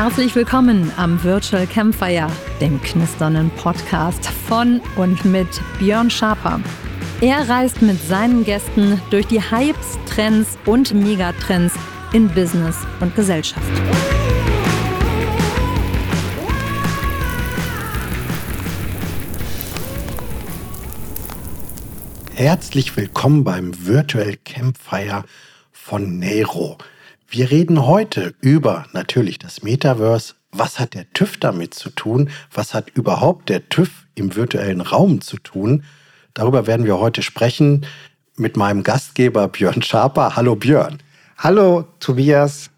Herzlich willkommen am Virtual Campfire, dem knisternden Podcast von und mit Björn Schaper. Er reist mit seinen Gästen durch die Hypes, Trends und Megatrends in Business und Gesellschaft. Herzlich willkommen beim Virtual Campfire von Nero. Wir reden heute über natürlich das Metaverse. Was hat der TÜV damit zu tun? Was hat überhaupt der TÜV im virtuellen Raum zu tun? Darüber werden wir heute sprechen mit meinem Gastgeber Björn Schaper. Hallo Björn. Hallo Tobias.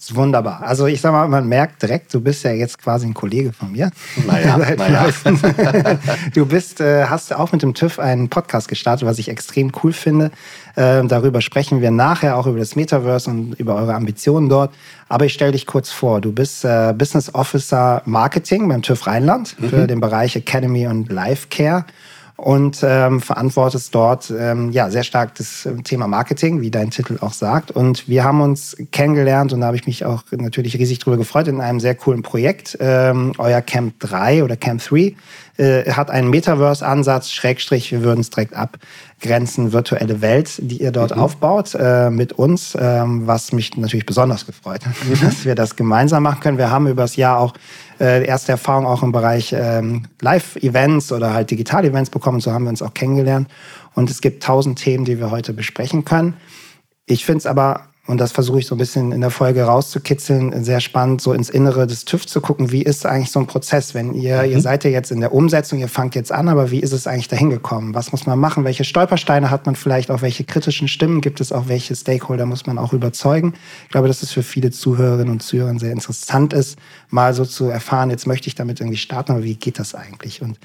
Ist wunderbar. Also ich sag mal, man merkt direkt, du bist ja jetzt quasi ein Kollege von mir. Naja, naja. Du bist, äh, hast auch mit dem TÜV einen Podcast gestartet, was ich extrem cool finde. Äh, darüber sprechen wir nachher auch über das Metaverse und über eure Ambitionen dort. Aber ich stelle dich kurz vor. Du bist äh, Business Officer Marketing beim TÜV Rheinland mhm. für den Bereich Academy und Life Care und ähm, verantwortest dort ähm, ja sehr stark das ähm, Thema Marketing, wie dein Titel auch sagt. Und wir haben uns kennengelernt und da habe ich mich auch natürlich riesig drüber gefreut in einem sehr coolen Projekt. Ähm, euer Camp 3 oder Camp 3 äh, hat einen Metaverse-Ansatz, Schrägstrich, wir würden es direkt abgrenzen, virtuelle Welt, die ihr dort mhm. aufbaut äh, mit uns, ähm, was mich natürlich besonders gefreut hat, mhm. dass wir das gemeinsam machen können. Wir haben übers Jahr auch äh, erste Erfahrung auch im Bereich ähm, Live-Events oder halt Digital-Events bekommen. So haben wir uns auch kennengelernt. Und es gibt tausend Themen, die wir heute besprechen können. Ich finde es aber und das versuche ich so ein bisschen in der Folge rauszukitzeln. Sehr spannend, so ins Innere des TÜV zu gucken. Wie ist eigentlich so ein Prozess? Wenn ihr, mhm. ihr seid ja jetzt in der Umsetzung, ihr fangt jetzt an, aber wie ist es eigentlich dahin gekommen? Was muss man machen? Welche Stolpersteine hat man vielleicht? Auch welche kritischen Stimmen gibt es? Auch welche Stakeholder muss man auch überzeugen? Ich glaube, dass es für viele Zuhörerinnen und Zuhörer sehr interessant ist, mal so zu erfahren, jetzt möchte ich damit irgendwie starten, aber wie geht das eigentlich? Und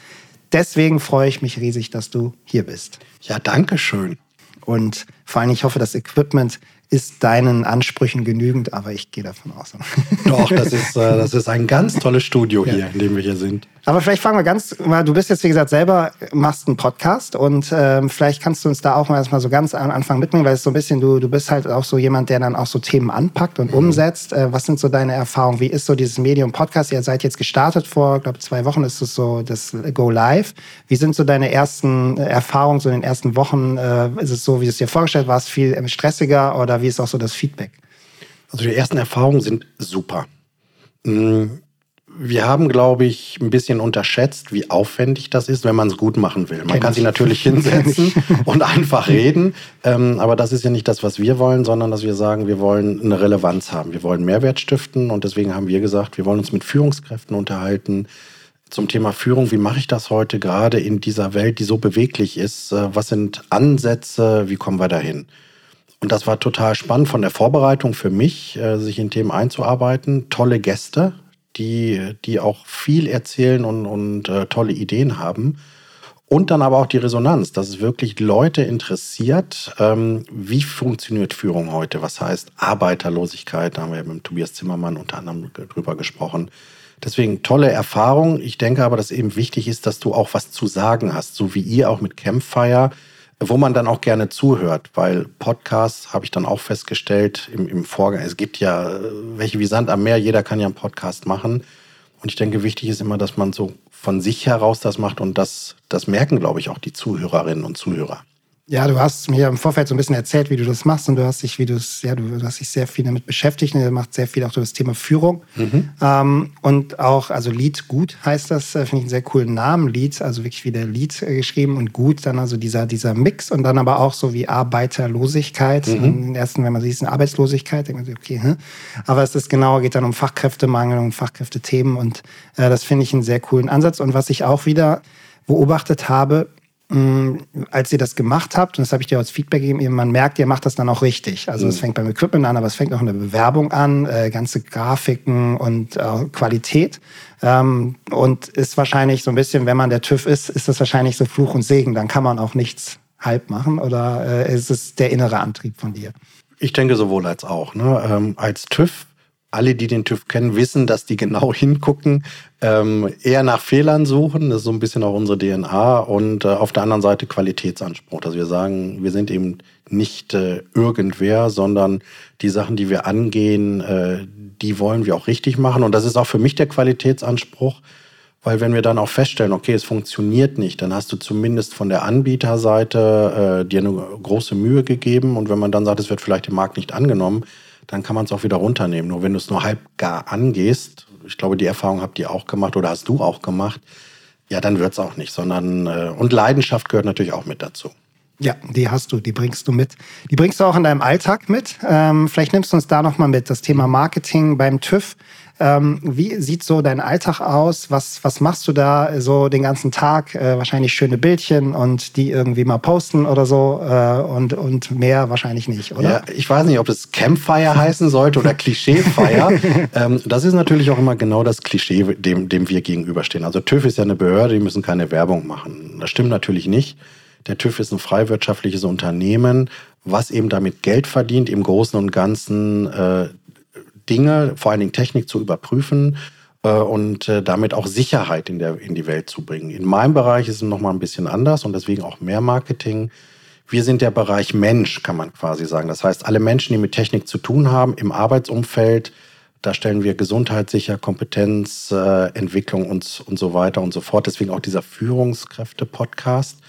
deswegen freue ich mich riesig, dass du hier bist. Ja, danke schön. Und vor allem, ich hoffe, das Equipment ist deinen Ansprüchen genügend, aber ich gehe davon aus. Doch, das ist, äh, das ist ein ganz tolles Studio hier, ja. in dem wir hier sind. Aber vielleicht fangen wir ganz mal, du bist jetzt, wie gesagt, selber, machst einen Podcast und ähm, vielleicht kannst du uns da auch mal erstmal so ganz am Anfang mitbringen, weil es so ein bisschen, du, du bist halt auch so jemand, der dann auch so Themen anpackt und mhm. umsetzt. Äh, was sind so deine Erfahrungen? Wie ist so dieses Medium Podcast? Ihr seid jetzt gestartet vor, glaube zwei Wochen ist es so das Go Live. Wie sind so deine ersten Erfahrungen, so in den ersten Wochen? Äh, ist es so, wie du es dir vorgestellt hast, viel stressiger oder wie ist auch so das Feedback? Also die ersten Erfahrungen sind super. Mm, wir haben, glaube ich, ein bisschen unterschätzt, wie aufwendig das ist, wenn man es gut machen will. Man Kenn kann ich. sich natürlich hinsetzen und einfach reden, ähm, aber das ist ja nicht das, was wir wollen, sondern dass wir sagen, wir wollen eine Relevanz haben. Wir wollen Mehrwert stiften und deswegen haben wir gesagt, wir wollen uns mit Führungskräften unterhalten zum Thema Führung. Wie mache ich das heute gerade in dieser Welt, die so beweglich ist? Äh, was sind Ansätze? Wie kommen wir dahin? Und das war total spannend von der Vorbereitung für mich, äh, sich in Themen einzuarbeiten. Tolle Gäste, die, die auch viel erzählen und, und äh, tolle Ideen haben. Und dann aber auch die Resonanz, dass es wirklich Leute interessiert, ähm, wie funktioniert Führung heute? Was heißt Arbeiterlosigkeit? Da haben wir mit Tobias Zimmermann unter anderem drüber gesprochen. Deswegen tolle Erfahrung. Ich denke aber, dass eben wichtig ist, dass du auch was zu sagen hast, so wie ihr auch mit Campfire wo man dann auch gerne zuhört, weil Podcasts habe ich dann auch festgestellt im, im Vorgang. Es gibt ja äh, welche wie Sand am Meer, jeder kann ja einen Podcast machen. Und ich denke, wichtig ist immer, dass man so von sich heraus das macht und das, das merken, glaube ich, auch die Zuhörerinnen und Zuhörer. Ja, du hast mir im Vorfeld so ein bisschen erzählt, wie du das machst und du hast dich, wie du es, ja, du, hast dich sehr viel damit beschäftigt und du machst sehr viel auch über das Thema Führung. Mhm. Ähm, und auch, also Lied gut heißt das, äh, finde ich einen sehr coolen Namen. Lied, also wirklich wie der Lied äh, geschrieben und gut, dann also dieser, dieser Mix und dann aber auch so wie Arbeiterlosigkeit. Mhm. In den ersten, wenn man sieht, ist eine Arbeitslosigkeit, denkt man sich, okay, hm? aber es ist genau, geht dann um Fachkräftemangel und Fachkräftethemen und äh, das finde ich einen sehr coolen Ansatz. Und was ich auch wieder beobachtet habe, als ihr das gemacht habt, und das habe ich dir als Feedback gegeben, man merkt, ihr macht das dann auch richtig. Also es mhm. fängt beim Equipment an, aber es fängt auch in der Bewerbung an, äh, ganze Grafiken und äh, Qualität. Ähm, und ist wahrscheinlich so ein bisschen, wenn man der TÜV ist, ist das wahrscheinlich so Fluch und Segen. Dann kann man auch nichts halb machen oder äh, ist es der innere Antrieb von dir? Ich denke sowohl als auch. Ne? Ähm, als TÜV alle, die den TÜV kennen, wissen, dass die genau hingucken, ähm, eher nach Fehlern suchen. Das ist so ein bisschen auch unsere DNA. Und äh, auf der anderen Seite Qualitätsanspruch. Also wir sagen, wir sind eben nicht äh, irgendwer, sondern die Sachen, die wir angehen, äh, die wollen wir auch richtig machen. Und das ist auch für mich der Qualitätsanspruch. Weil wenn wir dann auch feststellen, okay, es funktioniert nicht, dann hast du zumindest von der Anbieterseite äh, dir eine große Mühe gegeben. Und wenn man dann sagt, es wird vielleicht im Markt nicht angenommen, dann kann man es auch wieder runternehmen. Nur wenn du es nur halb gar angehst, ich glaube, die Erfahrung habt ihr auch gemacht oder hast du auch gemacht, ja, dann wird es auch nicht, sondern äh, und Leidenschaft gehört natürlich auch mit dazu. Ja, die hast du, die bringst du mit. Die bringst du auch in deinem Alltag mit. Ähm, vielleicht nimmst du uns da nochmal mit, das Thema Marketing beim TÜV. Ähm, wie sieht so dein Alltag aus? Was, was machst du da so den ganzen Tag? Äh, wahrscheinlich schöne Bildchen und die irgendwie mal posten oder so äh, und, und mehr wahrscheinlich nicht, oder? Ja, ich weiß nicht, ob es Campfire heißen sollte oder Klischeefire. ähm, das ist natürlich auch immer genau das Klischee, dem, dem wir gegenüberstehen. Also TÜV ist ja eine Behörde, die müssen keine Werbung machen. Das stimmt natürlich nicht. Der TÜV ist ein freiwirtschaftliches Unternehmen, was eben damit Geld verdient, im Großen und Ganzen äh, Dinge, vor allen Dingen Technik zu überprüfen äh, und äh, damit auch Sicherheit in, der, in die Welt zu bringen. In meinem Bereich ist es nochmal ein bisschen anders und deswegen auch mehr Marketing. Wir sind der Bereich Mensch, kann man quasi sagen. Das heißt, alle Menschen, die mit Technik zu tun haben, im Arbeitsumfeld, da stellen wir Gesundheit sicher, Kompetenz, äh, Entwicklung und, und so weiter und so fort. Deswegen auch dieser Führungskräfte-Podcast.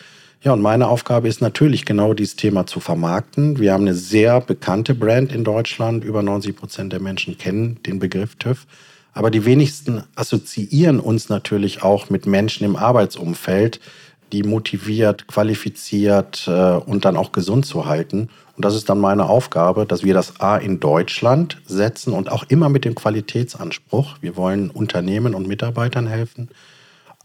Ja, und meine Aufgabe ist natürlich genau dieses Thema zu vermarkten. Wir haben eine sehr bekannte Brand in Deutschland. Über 90 Prozent der Menschen kennen den Begriff TÜV. Aber die wenigsten assoziieren uns natürlich auch mit Menschen im Arbeitsumfeld, die motiviert, qualifiziert äh, und dann auch gesund zu halten. Und das ist dann meine Aufgabe, dass wir das A in Deutschland setzen und auch immer mit dem Qualitätsanspruch. Wir wollen Unternehmen und Mitarbeitern helfen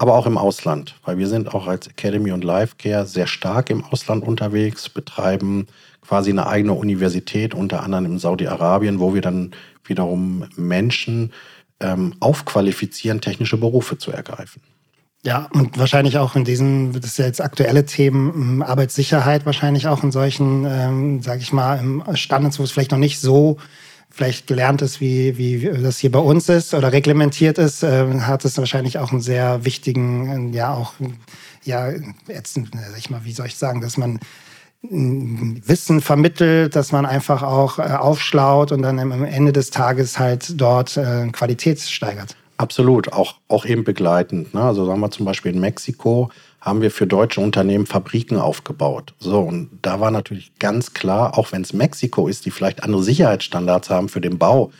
aber auch im Ausland, weil wir sind auch als Academy und Life Care sehr stark im Ausland unterwegs, betreiben quasi eine eigene Universität, unter anderem in Saudi-Arabien, wo wir dann wiederum Menschen ähm, aufqualifizieren, technische Berufe zu ergreifen. Ja, und wahrscheinlich auch in diesen, das ist ja jetzt aktuelle Themen, ähm, Arbeitssicherheit wahrscheinlich auch in solchen, ähm, sage ich mal, Standards, wo es vielleicht noch nicht so vielleicht gelernt ist, wie, wie das hier bei uns ist oder reglementiert ist, äh, hat es wahrscheinlich auch einen sehr wichtigen, ja auch, ja, jetzt, ich mal, wie soll ich sagen, dass man Wissen vermittelt, dass man einfach auch äh, aufschlaut und dann am Ende des Tages halt dort äh, Qualität steigert. Absolut, auch, auch eben begleitend. Ne? Also sagen wir zum Beispiel in Mexiko, haben wir für deutsche Unternehmen Fabriken aufgebaut. So, und da war natürlich ganz klar, auch wenn es Mexiko ist, die vielleicht andere Sicherheitsstandards haben für den Bau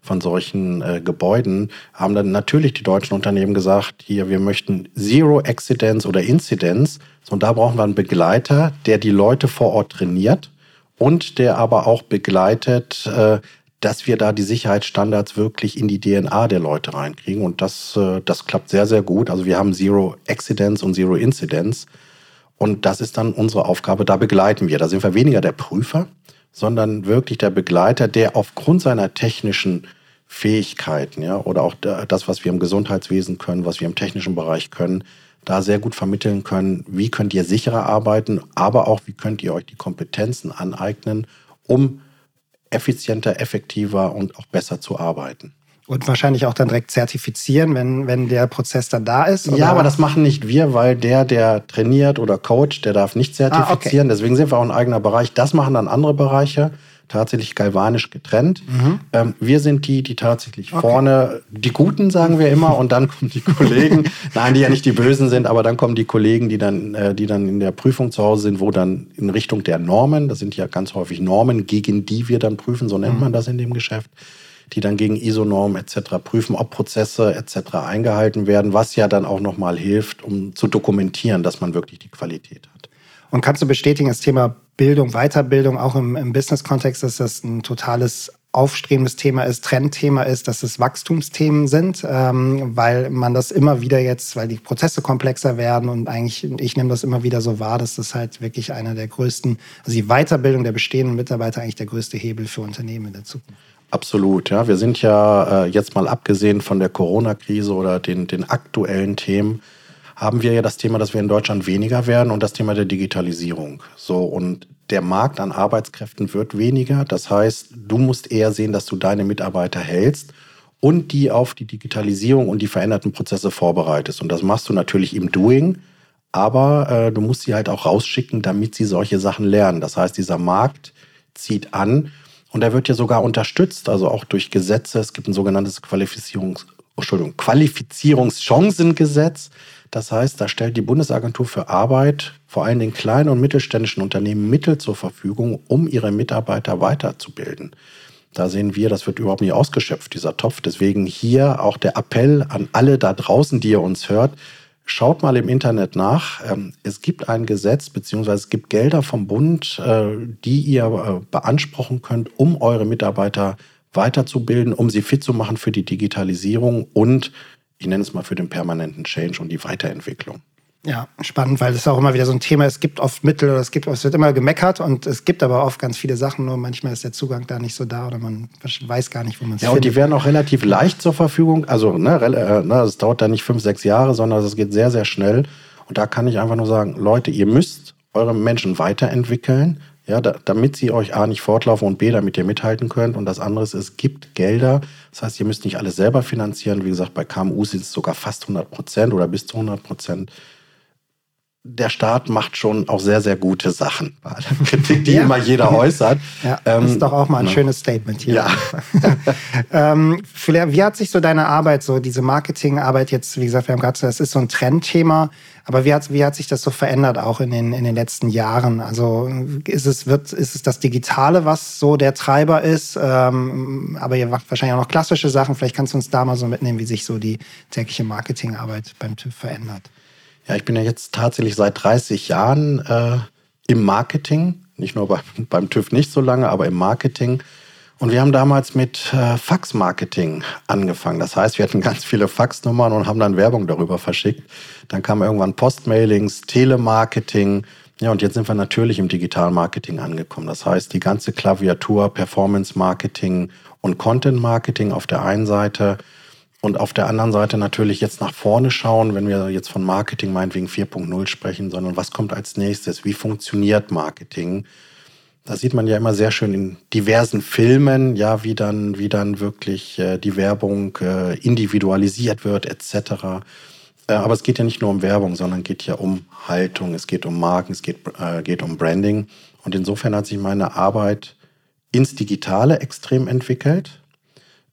von solchen äh, Gebäuden, haben dann natürlich die deutschen Unternehmen gesagt, hier, wir möchten Zero Accidents oder Incidents. So, und da brauchen wir einen Begleiter, der die Leute vor Ort trainiert und der aber auch begleitet, äh, dass wir da die Sicherheitsstandards wirklich in die DNA der Leute reinkriegen. Und das, äh, das klappt sehr, sehr gut. Also wir haben Zero Accidents und Zero Incidents. Und das ist dann unsere Aufgabe. Da begleiten wir. Da sind wir weniger der Prüfer, sondern wirklich der Begleiter, der aufgrund seiner technischen Fähigkeiten, ja, oder auch das, was wir im Gesundheitswesen können, was wir im technischen Bereich können, da sehr gut vermitteln können, wie könnt ihr sicherer arbeiten, aber auch wie könnt ihr euch die Kompetenzen aneignen, um effizienter, effektiver und auch besser zu arbeiten. Und wahrscheinlich auch dann direkt zertifizieren, wenn, wenn der Prozess dann da ist? Oder? Ja, aber das machen nicht wir, weil der, der trainiert oder coacht, der darf nicht zertifizieren. Ah, okay. Deswegen sind wir auch ein eigener Bereich. Das machen dann andere Bereiche tatsächlich galvanisch getrennt. Mhm. Ähm, wir sind die, die tatsächlich okay. vorne, die Guten sagen wir immer, und dann kommen die Kollegen, nein, die ja nicht die Bösen sind, aber dann kommen die Kollegen, die dann, äh, die dann in der Prüfung zu Hause sind, wo dann in Richtung der Normen, das sind ja ganz häufig Normen, gegen die wir dann prüfen, so nennt mhm. man das in dem Geschäft, die dann gegen ISO-Normen etc. prüfen, ob Prozesse etc. eingehalten werden, was ja dann auch nochmal hilft, um zu dokumentieren, dass man wirklich die Qualität hat. Und kannst du bestätigen, das Thema Bildung, Weiterbildung, auch im, im Business-Kontext, dass das ein totales aufstrebendes Thema ist, Trendthema ist, dass es Wachstumsthemen sind, ähm, weil man das immer wieder jetzt, weil die Prozesse komplexer werden und eigentlich, ich nehme das immer wieder so wahr, dass das halt wirklich einer der größten, also die Weiterbildung der bestehenden Mitarbeiter eigentlich der größte Hebel für Unternehmen in der Zukunft. Absolut, ja. Wir sind ja äh, jetzt mal abgesehen von der Corona-Krise oder den, den aktuellen Themen, haben wir ja das Thema, dass wir in Deutschland weniger werden und das Thema der Digitalisierung. So, und der Markt an Arbeitskräften wird weniger. Das heißt, du musst eher sehen, dass du deine Mitarbeiter hältst und die auf die Digitalisierung und die veränderten Prozesse vorbereitest. Und das machst du natürlich im Doing, aber äh, du musst sie halt auch rausschicken, damit sie solche Sachen lernen. Das heißt, dieser Markt zieht an und er wird ja sogar unterstützt, also auch durch Gesetze. Es gibt ein sogenanntes Qualifizierungs Entschuldigung, Qualifizierungschancengesetz. Das heißt, da stellt die Bundesagentur für Arbeit vor allem den kleinen und mittelständischen Unternehmen Mittel zur Verfügung, um ihre Mitarbeiter weiterzubilden. Da sehen wir, das wird überhaupt nicht ausgeschöpft, dieser Topf. Deswegen hier auch der Appell an alle da draußen, die ihr uns hört. Schaut mal im Internet nach. Ähm, es gibt ein Gesetz, beziehungsweise es gibt Gelder vom Bund, äh, die ihr äh, beanspruchen könnt, um eure Mitarbeiter weiterzubilden, um sie fit zu machen für die Digitalisierung und ich nenne es mal für den permanenten Change und die Weiterentwicklung. Ja, spannend, weil das ist auch immer wieder so ein Thema. Es gibt oft Mittel oder es gibt, es wird immer gemeckert und es gibt aber oft ganz viele Sachen, nur manchmal ist der Zugang da nicht so da oder man weiß gar nicht, wo man es Ja, findet. und die werden auch relativ leicht zur Verfügung. Also, ne, äh, ne, das dauert da nicht fünf, sechs Jahre, sondern es geht sehr, sehr schnell. Und da kann ich einfach nur sagen, Leute, ihr müsst eure Menschen weiterentwickeln, ja, da, damit sie euch A nicht fortlaufen und B, damit ihr mithalten könnt. Und das andere ist, es gibt Gelder. Das heißt, ihr müsst nicht alles selber finanzieren. Wie gesagt, bei KMUs ist es sogar fast 100 Prozent oder bis zu 100 Prozent der Staat macht schon auch sehr, sehr gute Sachen. Kritik, die ja. immer jeder äußert. Ja, das ähm, ist doch auch mal ein ne? schönes Statement hier. Ja. ähm, wie hat sich so deine Arbeit, so diese Marketingarbeit jetzt, wie gesagt, wir haben gerade gesagt, das ist so ein Trendthema, aber wie hat, wie hat sich das so verändert auch in den, in den letzten Jahren? Also ist es, wird, ist es das Digitale, was so der Treiber ist? Ähm, aber ihr macht wahrscheinlich auch noch klassische Sachen. Vielleicht kannst du uns da mal so mitnehmen, wie sich so die tägliche Marketingarbeit beim TÜV verändert. Ja, ich bin ja jetzt tatsächlich seit 30 Jahren äh, im Marketing, nicht nur bei, beim TÜV nicht so lange, aber im Marketing. Und wir haben damals mit äh, Fax-Marketing angefangen. Das heißt, wir hatten ganz viele Faxnummern und haben dann Werbung darüber verschickt. Dann kamen irgendwann Postmailings, Telemarketing. Ja, und jetzt sind wir natürlich im Digital-Marketing angekommen. Das heißt, die ganze Klaviatur, Performance-Marketing und Content-Marketing auf der einen Seite und auf der anderen Seite natürlich jetzt nach vorne schauen, wenn wir jetzt von Marketing meinetwegen 4.0 sprechen, sondern was kommt als nächstes? Wie funktioniert Marketing? Da sieht man ja immer sehr schön in diversen Filmen, ja, wie dann, wie dann wirklich äh, die Werbung äh, individualisiert wird, etc. Äh, aber es geht ja nicht nur um Werbung, sondern geht ja um Haltung, es geht um Marken, es geht, äh, geht um Branding. Und insofern hat sich meine Arbeit ins Digitale extrem entwickelt.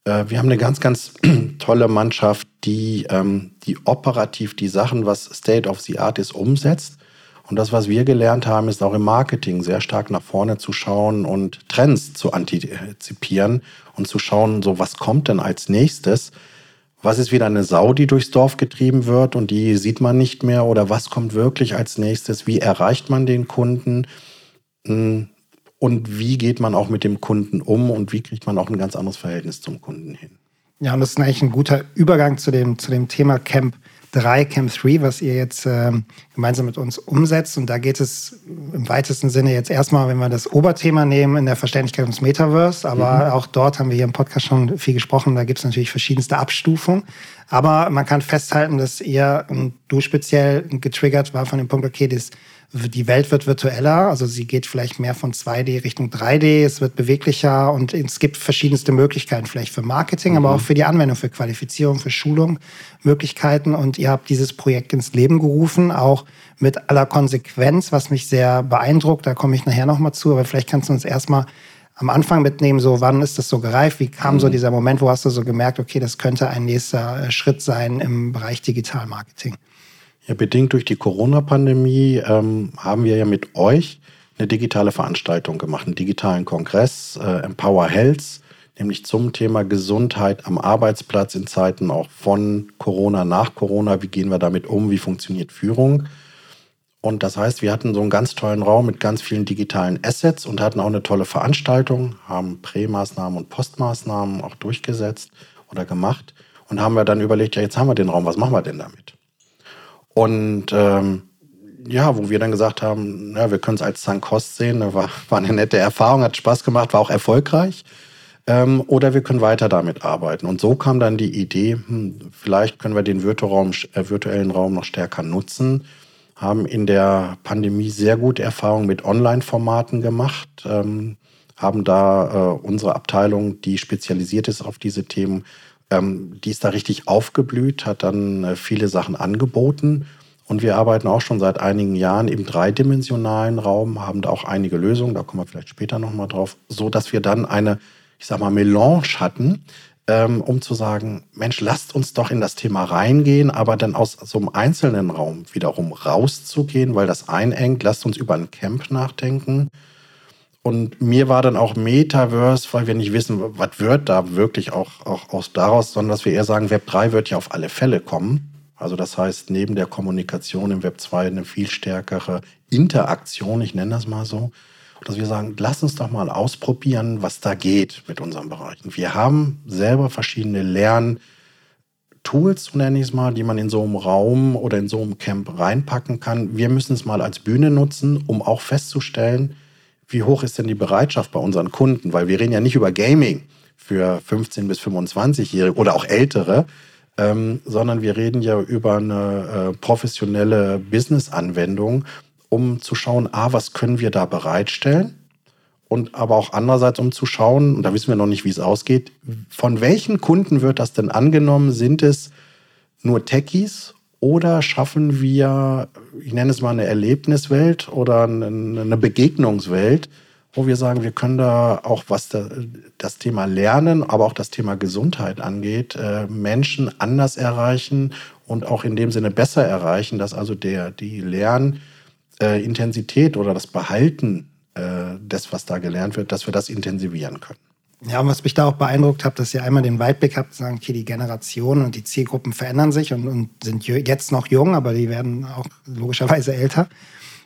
Äh, wir haben eine ganz, ganz tolle Mannschaft, die, ähm, die operativ die Sachen, was State of the Art ist, umsetzt. Und das, was wir gelernt haben, ist auch im Marketing sehr stark nach vorne zu schauen und Trends zu antizipieren und zu schauen, so was kommt denn als nächstes? Was ist wieder eine Sau, die durchs Dorf getrieben wird und die sieht man nicht mehr? Oder was kommt wirklich als nächstes? Wie erreicht man den Kunden? Und wie geht man auch mit dem Kunden um und wie kriegt man auch ein ganz anderes Verhältnis zum Kunden hin. Ja, und das ist eigentlich ein guter Übergang zu dem, zu dem Thema Camp 3, Camp 3, was ihr jetzt äh, gemeinsam mit uns umsetzt. Und da geht es im weitesten Sinne jetzt erstmal, wenn wir das Oberthema nehmen, in der Verständlichkeit des Metaverse. Aber mhm. auch dort haben wir hier im Podcast schon viel gesprochen. Da gibt es natürlich verschiedenste Abstufungen. Aber man kann festhalten, dass ihr und du speziell getriggert war von dem Punkt, okay, das die Welt wird virtueller, also sie geht vielleicht mehr von 2D Richtung 3D, es wird beweglicher und es gibt verschiedenste Möglichkeiten, vielleicht für Marketing, mhm. aber auch für die Anwendung, für Qualifizierung, für Schulung, Möglichkeiten. Und ihr habt dieses Projekt ins Leben gerufen, auch mit aller Konsequenz, was mich sehr beeindruckt. Da komme ich nachher nochmal zu, aber vielleicht kannst du uns erstmal am Anfang mitnehmen, so wann ist das so gereift? Wie kam mhm. so dieser Moment, wo hast du so gemerkt, okay, das könnte ein nächster äh, Schritt sein im Bereich Digitalmarketing? Ja, bedingt durch die Corona-Pandemie ähm, haben wir ja mit euch eine digitale Veranstaltung gemacht, einen digitalen Kongress, äh, Empower Health, nämlich zum Thema Gesundheit am Arbeitsplatz in Zeiten auch von Corona, nach Corona. Wie gehen wir damit um? Wie funktioniert Führung? Und das heißt, wir hatten so einen ganz tollen Raum mit ganz vielen digitalen Assets und hatten auch eine tolle Veranstaltung, haben Prämaßnahmen und Postmaßnahmen auch durchgesetzt oder gemacht und haben wir dann überlegt, ja, jetzt haben wir den Raum, was machen wir denn damit? Und ähm, ja, wo wir dann gesagt haben, ja, wir können es als Sankost sehen, war, war eine nette Erfahrung, hat Spaß gemacht, war auch erfolgreich. Ähm, oder wir können weiter damit arbeiten. Und so kam dann die Idee, hm, vielleicht können wir den Virtualraum, äh, virtuellen Raum noch stärker nutzen. haben in der Pandemie sehr gute Erfahrungen mit Online-Formaten gemacht, ähm, haben da äh, unsere Abteilung, die spezialisiert ist auf diese Themen, ähm, die ist da richtig aufgeblüht, hat dann äh, viele Sachen angeboten. Und wir arbeiten auch schon seit einigen Jahren im dreidimensionalen Raum, haben da auch einige Lösungen, da kommen wir vielleicht später nochmal drauf, so dass wir dann eine, ich sag mal, Melange hatten, ähm, um zu sagen, Mensch, lasst uns doch in das Thema reingehen, aber dann aus so einem einzelnen Raum wiederum rauszugehen, weil das einengt, lasst uns über ein Camp nachdenken. Und mir war dann auch Metaverse, weil wir nicht wissen, was wird da wirklich auch, auch aus daraus, sondern dass wir eher sagen, Web 3 wird ja auf alle Fälle kommen. Also das heißt, neben der Kommunikation im Web 2 eine viel stärkere Interaktion, ich nenne das mal so dass wir sagen, lass uns doch mal ausprobieren, was da geht mit unseren Bereichen. Wir haben selber verschiedene Lerntools, so nenne ich es mal, die man in so einem Raum oder in so einem Camp reinpacken kann. Wir müssen es mal als Bühne nutzen, um auch festzustellen, wie hoch ist denn die Bereitschaft bei unseren Kunden? Weil wir reden ja nicht über Gaming für 15- bis 25-Jährige oder auch Ältere, ähm, sondern wir reden ja über eine äh, professionelle Business-Anwendung um zu schauen, a, was können wir da bereitstellen? Und aber auch andererseits, um zu schauen, und da wissen wir noch nicht, wie es ausgeht, von welchen Kunden wird das denn angenommen? Sind es nur Techies oder schaffen wir, ich nenne es mal eine Erlebniswelt oder eine Begegnungswelt, wo wir sagen, wir können da auch, was das Thema Lernen, aber auch das Thema Gesundheit angeht, äh, Menschen anders erreichen und auch in dem Sinne besser erreichen, dass also der, die Lern- äh, Intensität oder das Behalten äh, des, was da gelernt wird, dass wir das intensivieren können. Ja, und was mich da auch beeindruckt hat, dass ihr einmal den Weitblick habt, sagen, okay, die Generationen und die Zielgruppen verändern sich und, und sind jetzt noch jung, aber die werden auch logischerweise älter.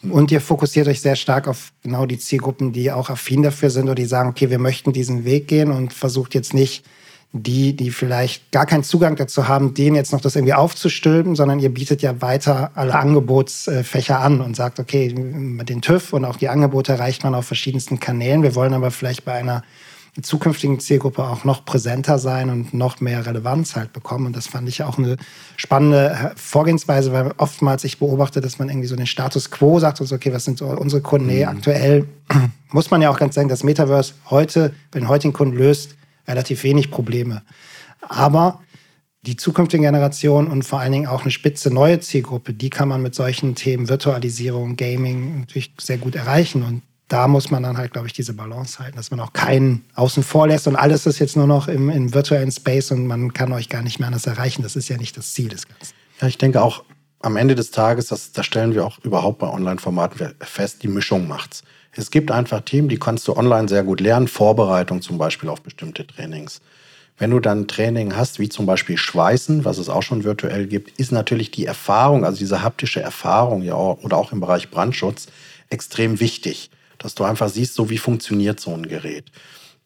Und ihr fokussiert euch sehr stark auf genau die Zielgruppen, die auch affin dafür sind oder die sagen, okay, wir möchten diesen Weg gehen und versucht jetzt nicht die, die vielleicht gar keinen Zugang dazu haben, denen jetzt noch das irgendwie aufzustülpen, sondern ihr bietet ja weiter alle Angebotsfächer an und sagt, okay, mit den TÜV und auch die Angebote erreicht man auf verschiedensten Kanälen. Wir wollen aber vielleicht bei einer zukünftigen Zielgruppe auch noch präsenter sein und noch mehr Relevanz halt bekommen. Und das fand ich auch eine spannende Vorgehensweise, weil oftmals ich beobachte, dass man irgendwie so den Status quo sagt, also okay, was sind so unsere Kunden? Nee, mhm. aktuell muss man ja auch ganz sagen, das Metaverse heute bei den heutigen Kunden löst relativ wenig Probleme. Aber die zukünftigen Generationen und vor allen Dingen auch eine spitze neue Zielgruppe, die kann man mit solchen Themen Virtualisierung, Gaming natürlich sehr gut erreichen. Und da muss man dann halt, glaube ich, diese Balance halten, dass man auch keinen außen vor lässt und alles ist jetzt nur noch im, im virtuellen Space und man kann euch gar nicht mehr anders erreichen. Das ist ja nicht das Ziel des Ganzen. Ja, ich denke auch am Ende des Tages, das, das stellen wir auch überhaupt bei Online-Formaten fest, die Mischung macht's. Es gibt einfach Themen, die kannst du online sehr gut lernen, Vorbereitung zum Beispiel auf bestimmte Trainings. Wenn du dann Training hast, wie zum Beispiel Schweißen, was es auch schon virtuell gibt, ist natürlich die Erfahrung, also diese haptische Erfahrung ja oder auch im Bereich Brandschutz extrem wichtig, dass du einfach siehst, so wie funktioniert so ein Gerät.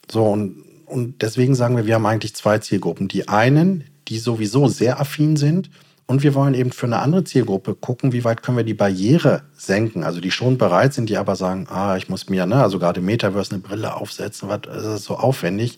So und, und deswegen sagen wir, wir haben eigentlich zwei Zielgruppen. Die einen, die sowieso sehr affin sind und wir wollen eben für eine andere Zielgruppe gucken, wie weit können wir die Barriere senken. Also die schon bereit sind, die aber sagen, ah, ich muss mir, ne, also gerade Metaverse eine Brille aufsetzen, was das ist so aufwendig.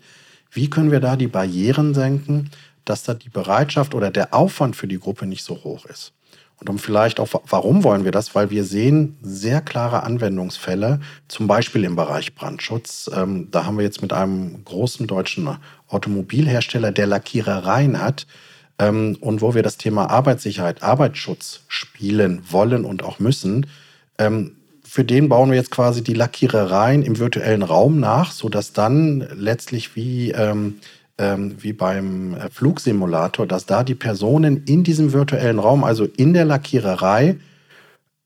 Wie können wir da die Barrieren senken, dass da die Bereitschaft oder der Aufwand für die Gruppe nicht so hoch ist? Und um vielleicht auch, warum wollen wir das? Weil wir sehen sehr klare Anwendungsfälle, zum Beispiel im Bereich Brandschutz. Ähm, da haben wir jetzt mit einem großen deutschen Automobilhersteller, der Lackierereien hat, ähm, und wo wir das Thema Arbeitssicherheit, Arbeitsschutz spielen wollen und auch müssen, ähm, für den bauen wir jetzt quasi die Lackierereien im virtuellen Raum nach, sodass dann letztlich wie, ähm, wie beim äh, Flugsimulator, dass da die Personen in diesem virtuellen Raum, also in der Lackiererei,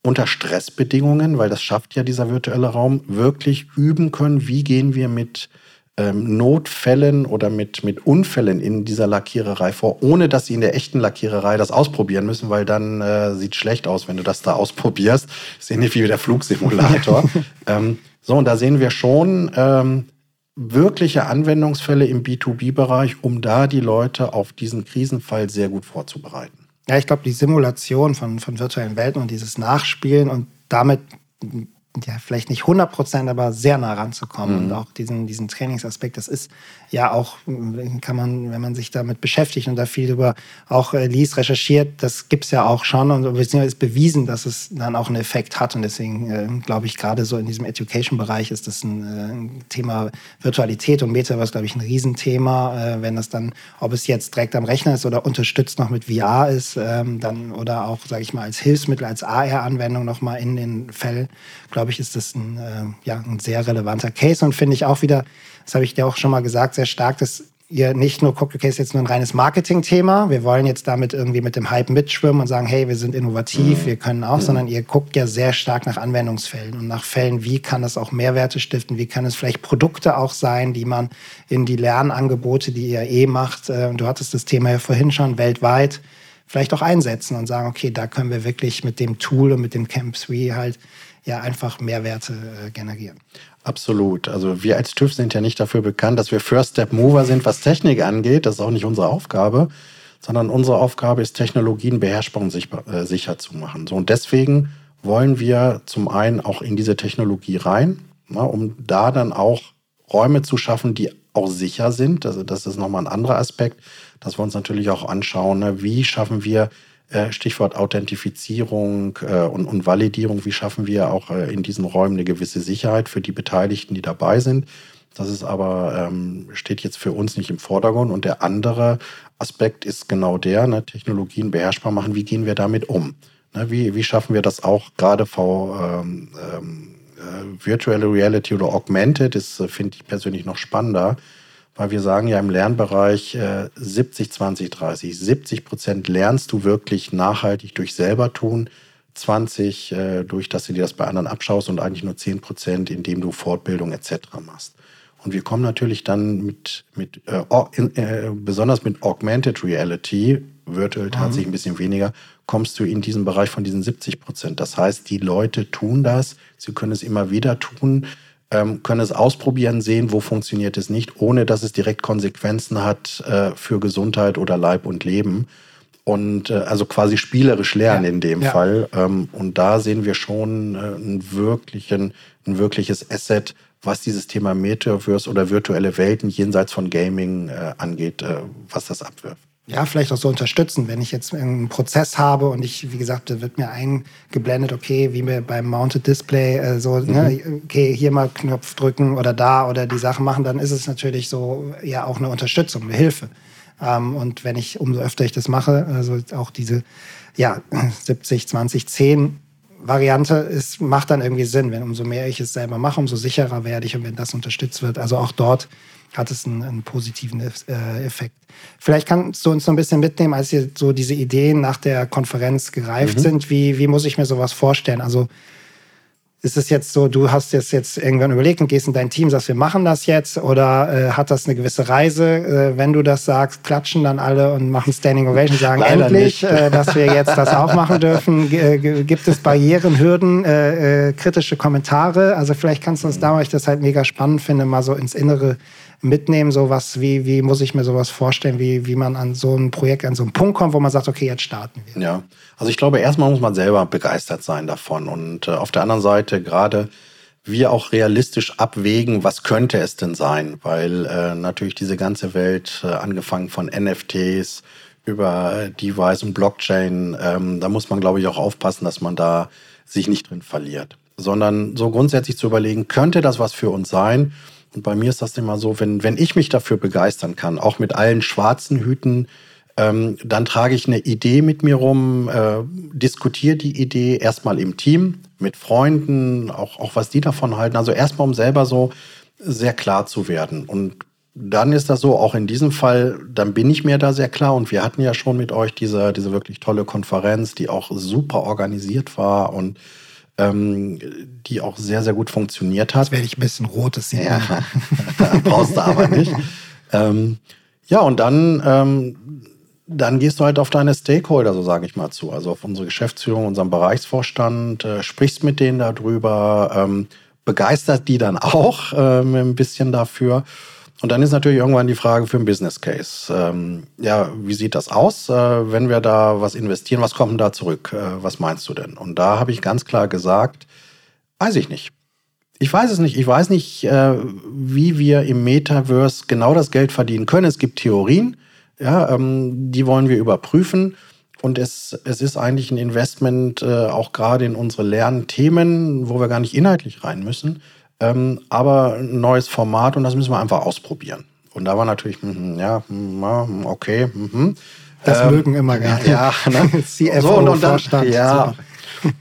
unter Stressbedingungen, weil das schafft ja dieser virtuelle Raum, wirklich üben können, wie gehen wir mit ähm, Notfällen oder mit, mit Unfällen in dieser Lackiererei vor, ohne dass sie in der echten Lackiererei das ausprobieren müssen, weil dann äh, sieht schlecht aus, wenn du das da ausprobierst. ist ähnlich wie der Flugsimulator. ähm, so, und da sehen wir schon ähm, wirkliche Anwendungsfälle im B2B-Bereich, um da die Leute auf diesen Krisenfall sehr gut vorzubereiten. Ja, ich glaube, die Simulation von, von virtuellen Welten und dieses Nachspielen und damit ja, vielleicht nicht 100 Prozent, aber sehr nah ranzukommen. Mhm. Und auch diesen, diesen Trainingsaspekt, das ist ja auch, kann man, wenn man sich damit beschäftigt und da viel über auch äh, liest, recherchiert, das gibt es ja auch schon und beziehungsweise ist bewiesen, dass es dann auch einen Effekt hat. Und deswegen äh, glaube ich, gerade so in diesem Education-Bereich ist das ein, äh, ein, Thema Virtualität und Metaverse, glaube ich, ein Riesenthema. Äh, wenn das dann, ob es jetzt direkt am Rechner ist oder unterstützt noch mit VR ist, ähm, dann oder auch, sage ich mal, als Hilfsmittel, als AR-Anwendung nochmal in den Fällen, glaube ich, ist das ein, äh, ja, ein sehr relevanter Case und finde ich auch wieder, das habe ich dir auch schon mal gesagt, sehr stark, dass ihr nicht nur guckt, okay, ist jetzt nur ein reines Marketing-Thema, wir wollen jetzt damit irgendwie mit dem Hype mitschwimmen und sagen, hey, wir sind innovativ, mhm. wir können auch, mhm. sondern ihr guckt ja sehr stark nach Anwendungsfällen und nach Fällen, wie kann das auch Mehrwerte stiften, wie kann es vielleicht Produkte auch sein, die man in die Lernangebote, die ihr eh macht, äh, du hattest das Thema ja vorhin schon, weltweit, vielleicht auch einsetzen und sagen, okay, da können wir wirklich mit dem Tool und mit dem Camp 3 halt ja einfach Mehrwerte äh, generieren. Absolut. Also wir als TÜV sind ja nicht dafür bekannt, dass wir First Step Mover sind, was Technik angeht. Das ist auch nicht unsere Aufgabe, sondern unsere Aufgabe ist, Technologien beherrschbar und sicher, äh, sicher zu machen. So und deswegen wollen wir zum einen auch in diese Technologie rein, na, um da dann auch Räume zu schaffen, die auch sicher sind. Also das ist nochmal ein anderer Aspekt, dass wir uns natürlich auch anschauen, ne, wie schaffen wir Stichwort Authentifizierung äh, und, Validierung. Wie schaffen wir auch äh, in diesen Räumen eine gewisse Sicherheit für die Beteiligten, die dabei sind? Das ist aber, ähm, steht jetzt für uns nicht im Vordergrund. Und der andere Aspekt ist genau der, ne, Technologien beherrschbar machen. Wie gehen wir damit um? Ne, wie, wie schaffen wir das auch gerade vor ähm, ähm, Virtual Reality oder Augmented? Das finde ich persönlich noch spannender weil wir sagen ja im Lernbereich äh, 70, 20, 30. 70 Prozent lernst du wirklich nachhaltig durch selber tun, 20 äh, durch, dass du dir das bei anderen abschaust und eigentlich nur 10 Prozent, indem du Fortbildung etc. machst. Und wir kommen natürlich dann mit, mit äh, äh, besonders mit Augmented Reality, virtuell mhm. tatsächlich ein bisschen weniger, kommst du in diesen Bereich von diesen 70 Prozent. Das heißt, die Leute tun das, sie können es immer wieder tun können es ausprobieren, sehen, wo funktioniert es nicht, ohne dass es direkt Konsequenzen hat äh, für Gesundheit oder Leib und Leben. Und äh, also quasi spielerisch lernen ja, in dem ja. Fall. Ähm, und da sehen wir schon äh, einen wirklichen, ein wirkliches Asset, was dieses Thema Metaverse oder virtuelle Welten jenseits von Gaming angeht, was das abwirft ja, vielleicht auch so unterstützen, wenn ich jetzt einen Prozess habe und ich, wie gesagt, da wird mir eingeblendet, okay, wie mir beim Mounted Display äh, so, mhm. ne, okay, hier mal Knopf drücken oder da oder die Sachen machen, dann ist es natürlich so ja auch eine Unterstützung, eine Hilfe. Ähm, und wenn ich, umso öfter ich das mache, also auch diese, ja, 70, 20, 10 Variante ist, macht dann irgendwie Sinn. Wenn umso mehr ich es selber mache, umso sicherer werde ich und wenn das unterstützt wird. Also auch dort hat es einen, einen positiven äh, Effekt. Vielleicht kannst du uns so ein bisschen mitnehmen, als ihr so diese Ideen nach der Konferenz gereift mhm. sind. Wie, wie muss ich mir sowas vorstellen? Also ist es jetzt so, du hast jetzt, jetzt irgendwann überlegt und gehst in dein Team, sagst, wir machen das jetzt? Oder äh, hat das eine gewisse Reise? Äh, wenn du das sagst, klatschen dann alle und machen Standing Ovation, sagen Leider endlich, äh, dass wir jetzt das auch machen dürfen. G gibt es Barrieren, Hürden, äh, äh, kritische Kommentare? Also vielleicht kannst du uns da, weil ich das halt mega spannend finde, mal so ins Innere mitnehmen, sowas, wie, wie muss ich mir sowas vorstellen, wie, wie man an so ein Projekt, an so einen Punkt kommt, wo man sagt, okay, jetzt starten wir. Ja, also ich glaube, erstmal muss man selber begeistert sein davon. Und äh, auf der anderen Seite gerade wir auch realistisch abwägen, was könnte es denn sein, weil äh, natürlich diese ganze Welt, äh, angefangen von NFTs über Device und Blockchain, ähm, da muss man, glaube ich, auch aufpassen, dass man da sich nicht drin verliert, sondern so grundsätzlich zu überlegen, könnte das was für uns sein? Und bei mir ist das immer so, wenn, wenn ich mich dafür begeistern kann, auch mit allen schwarzen Hüten, ähm, dann trage ich eine Idee mit mir rum, äh, diskutiere die Idee erstmal im Team, mit Freunden, auch, auch was die davon halten. Also erstmal, um selber so sehr klar zu werden. Und dann ist das so, auch in diesem Fall, dann bin ich mir da sehr klar. Und wir hatten ja schon mit euch diese, diese wirklich tolle Konferenz, die auch super organisiert war und ähm, die auch sehr, sehr gut funktioniert hat. Jetzt werde ich ein bisschen rot, das ja, brauchst du aber nicht. ähm, ja, und dann, ähm, dann gehst du halt auf deine Stakeholder, so sage ich mal zu, also auf unsere Geschäftsführung, unseren Bereichsvorstand, äh, sprichst mit denen darüber, ähm, begeistert die dann auch ähm, ein bisschen dafür. Und dann ist natürlich irgendwann die Frage für einen Business Case. Ähm, ja, wie sieht das aus, äh, wenn wir da was investieren? Was kommt denn da zurück? Äh, was meinst du denn? Und da habe ich ganz klar gesagt, Weiß ich nicht. Ich weiß es nicht. Ich weiß nicht, äh, wie wir im Metaverse genau das Geld verdienen können. Es gibt Theorien, ja, ähm, die wollen wir überprüfen. Und es, es ist eigentlich ein Investment äh, auch gerade in unsere Lernthemen, wo wir gar nicht inhaltlich rein müssen, ähm, aber ein neues Format und das müssen wir einfach ausprobieren. Und da war natürlich, mm, ja, mm, okay. Mm, das ähm, mögen immer gerne. Ja, ne? CFO, so, und, und dann, ja,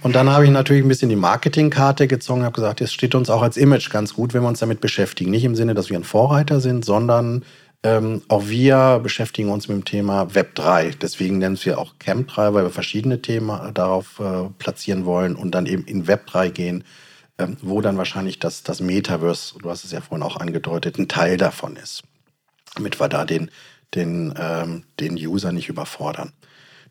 und dann habe ich natürlich ein bisschen die Marketingkarte gezogen und habe gesagt, es steht uns auch als Image ganz gut, wenn wir uns damit beschäftigen. Nicht im Sinne, dass wir ein Vorreiter sind, sondern ähm, auch wir beschäftigen uns mit dem Thema Web 3. Deswegen nennen wir auch Camp 3, weil wir verschiedene Themen darauf äh, platzieren wollen und dann eben in Web 3 gehen, wo dann wahrscheinlich das, das Metaverse, du hast es ja vorhin auch angedeutet, ein Teil davon ist. Damit wir da den, den, ähm, den User nicht überfordern.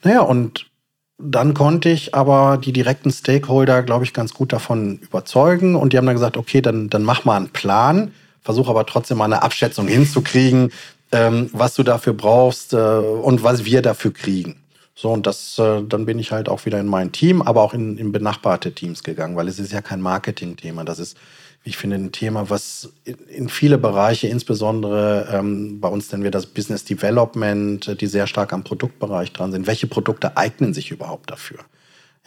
Naja, und dann konnte ich aber die direkten Stakeholder, glaube ich, ganz gut davon überzeugen. Und die haben dann gesagt, okay, dann, dann mach mal einen Plan versuche aber trotzdem mal eine Abschätzung hinzukriegen, ähm, was du dafür brauchst äh, und was wir dafür kriegen. So, und das, äh, dann bin ich halt auch wieder in mein Team, aber auch in, in benachbarte Teams gegangen, weil es ist ja kein Marketing-Thema. Das ist, ich finde, ein Thema, was in, in viele Bereiche, insbesondere ähm, bei uns nennen wir das Business Development, äh, die sehr stark am Produktbereich dran sind. Welche Produkte eignen sich überhaupt dafür?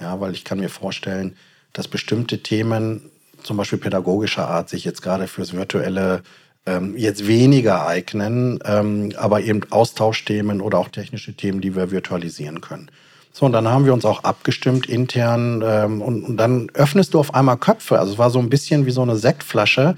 Ja, weil ich kann mir vorstellen, dass bestimmte Themen zum Beispiel pädagogischer Art sich jetzt gerade fürs virtuelle ähm, jetzt weniger eignen, ähm, aber eben Austauschthemen oder auch technische Themen, die wir virtualisieren können. So, und dann haben wir uns auch abgestimmt intern ähm, und, dann öffnest du auf einmal Köpfe. Also es war so ein bisschen wie so eine Sektflasche,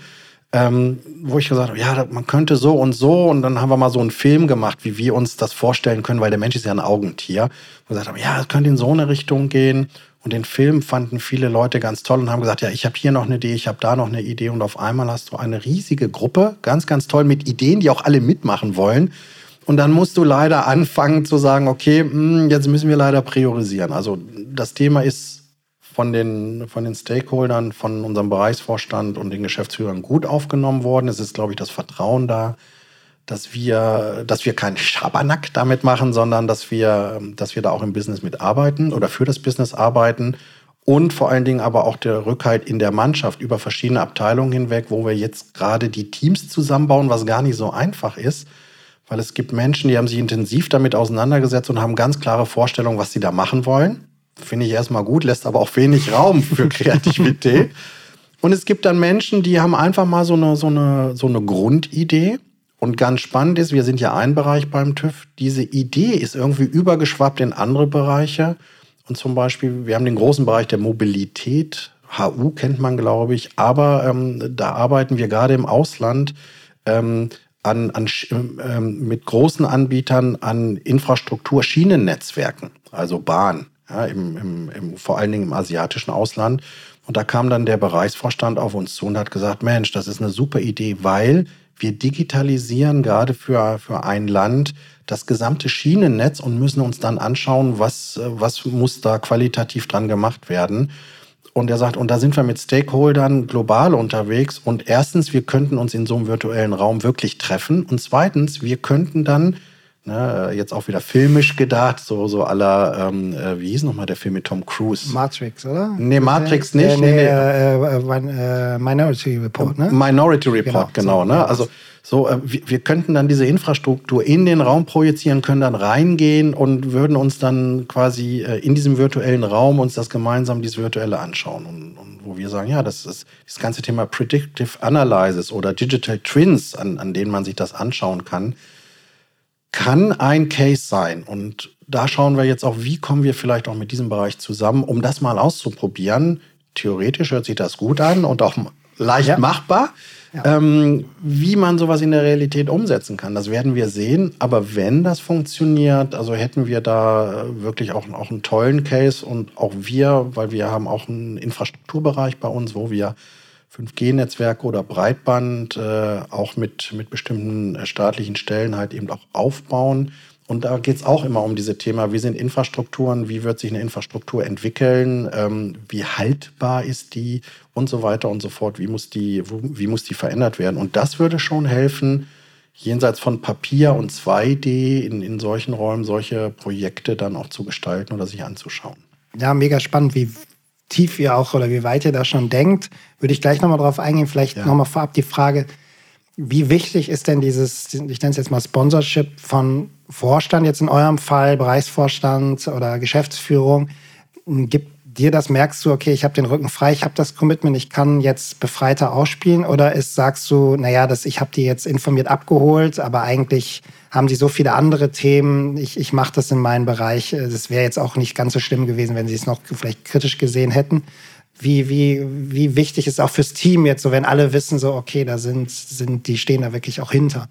wo ich gesagt habe, ja, man könnte so und so. Und dann haben wir mal so einen Film gemacht, wie wir uns das vorstellen können, weil der Mensch ist ja ein Augentier. Und gesagt haben, ja, es könnte in so eine Richtung gehen. Und den Film fanden viele Leute ganz toll und haben gesagt, ja, ich habe hier noch eine Idee, ich habe da noch eine Idee. Und auf einmal hast du eine riesige Gruppe, ganz, ganz toll mit Ideen, die auch alle mitmachen wollen. Und dann musst du leider anfangen zu sagen, okay, hm, jetzt müssen wir leider priorisieren. Also das Thema ist von den, von den Stakeholdern, von unserem Bereichsvorstand und den Geschäftsführern gut aufgenommen worden. Es ist, glaube ich, das Vertrauen da, dass wir, dass wir keinen Schabernack damit machen, sondern dass wir, dass wir da auch im Business mitarbeiten oder für das Business arbeiten und vor allen Dingen aber auch der Rückhalt in der Mannschaft über verschiedene Abteilungen hinweg, wo wir jetzt gerade die Teams zusammenbauen, was gar nicht so einfach ist, weil es gibt Menschen, die haben sich intensiv damit auseinandergesetzt und haben ganz klare Vorstellungen, was sie da machen wollen. Finde ich erstmal gut, lässt aber auch wenig Raum für Kreativität. und es gibt dann Menschen, die haben einfach mal so eine, so eine, so eine Grundidee und ganz spannend ist, wir sind ja ein Bereich beim TÜV, diese Idee ist irgendwie übergeschwappt in andere Bereiche. Und zum Beispiel, wir haben den großen Bereich der Mobilität, HU kennt man, glaube ich, aber ähm, da arbeiten wir gerade im Ausland ähm, an, an, ähm, mit großen Anbietern an Infrastruktur, Schienennetzwerken, also Bahn, ja, im, im, im, vor allen Dingen im asiatischen Ausland. Und da kam dann der Bereichsvorstand auf uns zu und hat gesagt, Mensch, das ist eine super Idee, weil wir digitalisieren gerade für, für ein Land das gesamte Schienennetz und müssen uns dann anschauen, was, was muss da qualitativ dran gemacht werden. Und er sagt, und da sind wir mit Stakeholdern global unterwegs. Und erstens, wir könnten uns in so einem virtuellen Raum wirklich treffen. Und zweitens, wir könnten dann Ne, jetzt auch wieder filmisch gedacht, so, so aller, ähm, äh, wie hieß nochmal der Film mit Tom Cruise? Matrix, oder? Nee, Matrix nicht. Äh, nee, nee, äh, äh, Minority Report, ne? Minority Report, genau. genau so, ne? Also so, äh, wir, wir, könnten dann diese Infrastruktur in den Raum projizieren, können dann reingehen und würden uns dann quasi äh, in diesem virtuellen Raum uns das gemeinsam, dieses Virtuelle anschauen. Und, und wo wir sagen, ja, das ist das ganze Thema Predictive Analysis oder Digital Twins, an, an denen man sich das anschauen kann kann ein Case sein. Und da schauen wir jetzt auch, wie kommen wir vielleicht auch mit diesem Bereich zusammen, um das mal auszuprobieren. Theoretisch hört sich das gut an und auch leicht ja. machbar. Ja. Ähm, wie man sowas in der Realität umsetzen kann, das werden wir sehen. Aber wenn das funktioniert, also hätten wir da wirklich auch, auch einen tollen Case und auch wir, weil wir haben auch einen Infrastrukturbereich bei uns, wo wir 5G-Netzwerke oder Breitband äh, auch mit, mit bestimmten äh, staatlichen Stellen halt eben auch aufbauen. Und da geht es auch immer um diese Thema, wie sind Infrastrukturen, wie wird sich eine Infrastruktur entwickeln, ähm, wie haltbar ist die und so weiter und so fort, wie muss die, wie muss die verändert werden. Und das würde schon helfen, jenseits von Papier und 2D in, in solchen Räumen solche Projekte dann auch zu gestalten oder sich anzuschauen. Ja, mega spannend, wie tief ihr auch oder wie weit ihr da schon denkt, würde ich gleich nochmal drauf eingehen. Vielleicht ja. nochmal vorab die Frage, wie wichtig ist denn dieses, ich nenne es jetzt mal Sponsorship von Vorstand jetzt in eurem Fall, Bereichsvorstand oder Geschäftsführung? Gibt dir das, merkst du, okay, ich habe den Rücken frei, ich habe das Commitment, ich kann jetzt befreiter ausspielen? Oder ist, sagst du, naja, das, ich habe die jetzt informiert abgeholt, aber eigentlich haben sie so viele andere Themen, ich, ich mache das in meinem Bereich. Das wäre jetzt auch nicht ganz so schlimm gewesen, wenn sie es noch vielleicht kritisch gesehen hätten. Wie, wie, wie wichtig ist auch fürs Team jetzt so, wenn alle wissen, so, okay, da sind, sind, die stehen da wirklich auch hinter?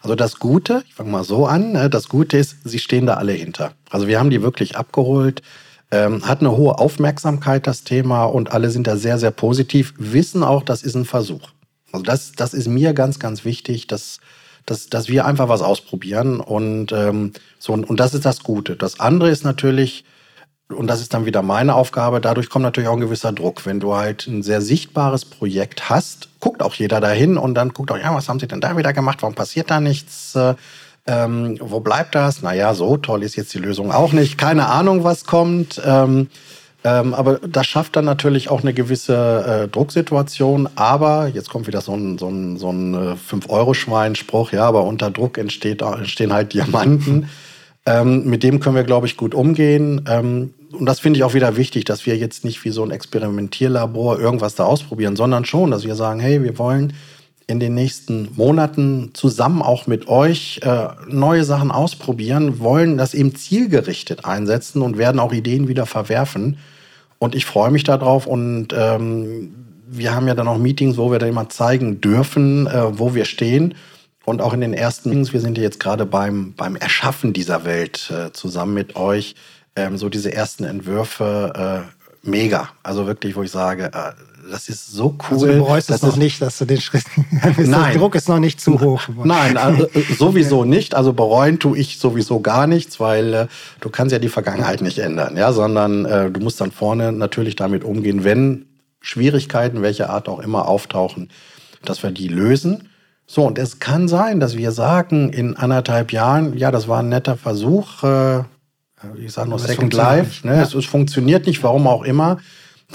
Also das Gute, ich fange mal so an, ne, das Gute ist, sie stehen da alle hinter. Also wir haben die wirklich abgeholt. Ähm, hat eine hohe Aufmerksamkeit, das Thema, und alle sind da sehr, sehr positiv, wissen auch, das ist ein Versuch. Also das, das ist mir ganz, ganz wichtig, dass, dass, dass wir einfach was ausprobieren. Und, ähm, so, und das ist das Gute. Das andere ist natürlich, und das ist dann wieder meine Aufgabe, dadurch kommt natürlich auch ein gewisser Druck. Wenn du halt ein sehr sichtbares Projekt hast, guckt auch jeder dahin und dann guckt auch, ja, was haben sie denn da wieder gemacht? Warum passiert da nichts? Äh, ähm, wo bleibt das? Naja, so toll ist jetzt die Lösung auch nicht. Keine Ahnung, was kommt. Ähm, ähm, aber das schafft dann natürlich auch eine gewisse äh, Drucksituation. Aber jetzt kommt wieder so ein, so ein, so ein äh, 5-Euro-Schwein-Spruch. Ja, aber unter Druck entsteht, entstehen halt Diamanten. Ähm, mit dem können wir, glaube ich, gut umgehen. Ähm, und das finde ich auch wieder wichtig, dass wir jetzt nicht wie so ein Experimentierlabor irgendwas da ausprobieren, sondern schon, dass wir sagen, hey, wir wollen in den nächsten Monaten zusammen auch mit euch äh, neue Sachen ausprobieren, wollen das eben zielgerichtet einsetzen und werden auch Ideen wieder verwerfen. Und ich freue mich darauf und ähm, wir haben ja dann auch Meetings, wo wir dann immer zeigen dürfen, äh, wo wir stehen. Und auch in den ersten Meetings, wir sind ja jetzt gerade beim, beim Erschaffen dieser Welt äh, zusammen mit euch, ähm, so diese ersten Entwürfe, äh, mega. Also wirklich, wo ich sage, äh, das ist so cool. Also du bereust es noch nicht, dass du den Schritt. Nein. Der Druck ist noch nicht zu hoch. Nein, also, äh, sowieso nicht. Also bereuen tue ich sowieso gar nichts, weil äh, du kannst ja die Vergangenheit nicht ändern, ja, sondern äh, du musst dann vorne natürlich damit umgehen, wenn Schwierigkeiten, welcher Art auch immer, auftauchen, dass wir die lösen. So, und es kann sein, dass wir sagen, in anderthalb Jahren, ja, das war ein netter Versuch, äh, ich sage nur Second Life, ne? Ja. es, es funktioniert nicht, warum auch immer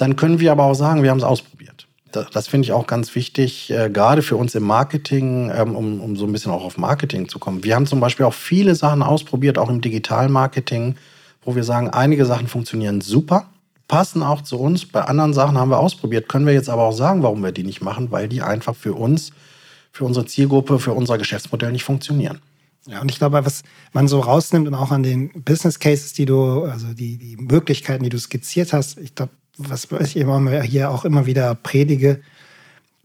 dann können wir aber auch sagen, wir haben es ausprobiert. Das, das finde ich auch ganz wichtig, äh, gerade für uns im Marketing, ähm, um, um so ein bisschen auch auf Marketing zu kommen. Wir haben zum Beispiel auch viele Sachen ausprobiert, auch im Digitalmarketing, wo wir sagen, einige Sachen funktionieren super, passen auch zu uns. Bei anderen Sachen haben wir ausprobiert, können wir jetzt aber auch sagen, warum wir die nicht machen, weil die einfach für uns, für unsere Zielgruppe, für unser Geschäftsmodell nicht funktionieren. Ja, und ich glaube, was man so rausnimmt und auch an den Business Cases, die du, also die, die Möglichkeiten, die du skizziert hast, ich glaube, was ich immer hier auch immer wieder predige,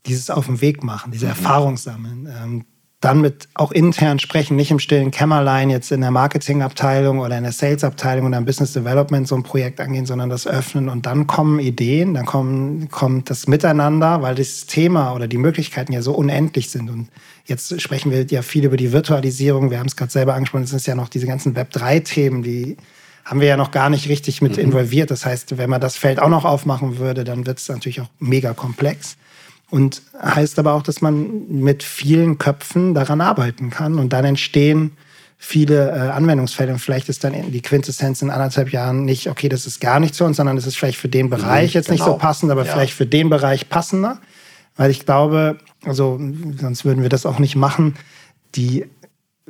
dieses auf dem Weg machen, diese mhm. Erfahrung sammeln. Ähm, dann mit auch intern sprechen, nicht im stillen Kämmerlein jetzt in der Marketingabteilung oder in der Salesabteilung oder im Business Development so ein Projekt angehen, sondern das öffnen und dann kommen Ideen, dann kommen, kommt das Miteinander, weil das Thema oder die Möglichkeiten ja so unendlich sind. Und jetzt sprechen wir ja viel über die Virtualisierung. Wir haben es gerade selber angesprochen, es sind ja noch diese ganzen Web3-Themen, die haben wir ja noch gar nicht richtig mit mhm. involviert. Das heißt, wenn man das Feld auch noch aufmachen würde, dann wird es natürlich auch mega komplex. Und heißt aber auch, dass man mit vielen Köpfen daran arbeiten kann und dann entstehen viele äh, Anwendungsfälle. Und vielleicht ist dann die Quintessenz in anderthalb Jahren nicht, okay, das ist gar nicht zu uns, sondern es ist vielleicht für den Bereich mhm, jetzt genau. nicht so genau. passend, aber ja. vielleicht für den Bereich passender. Weil ich glaube, also sonst würden wir das auch nicht machen, die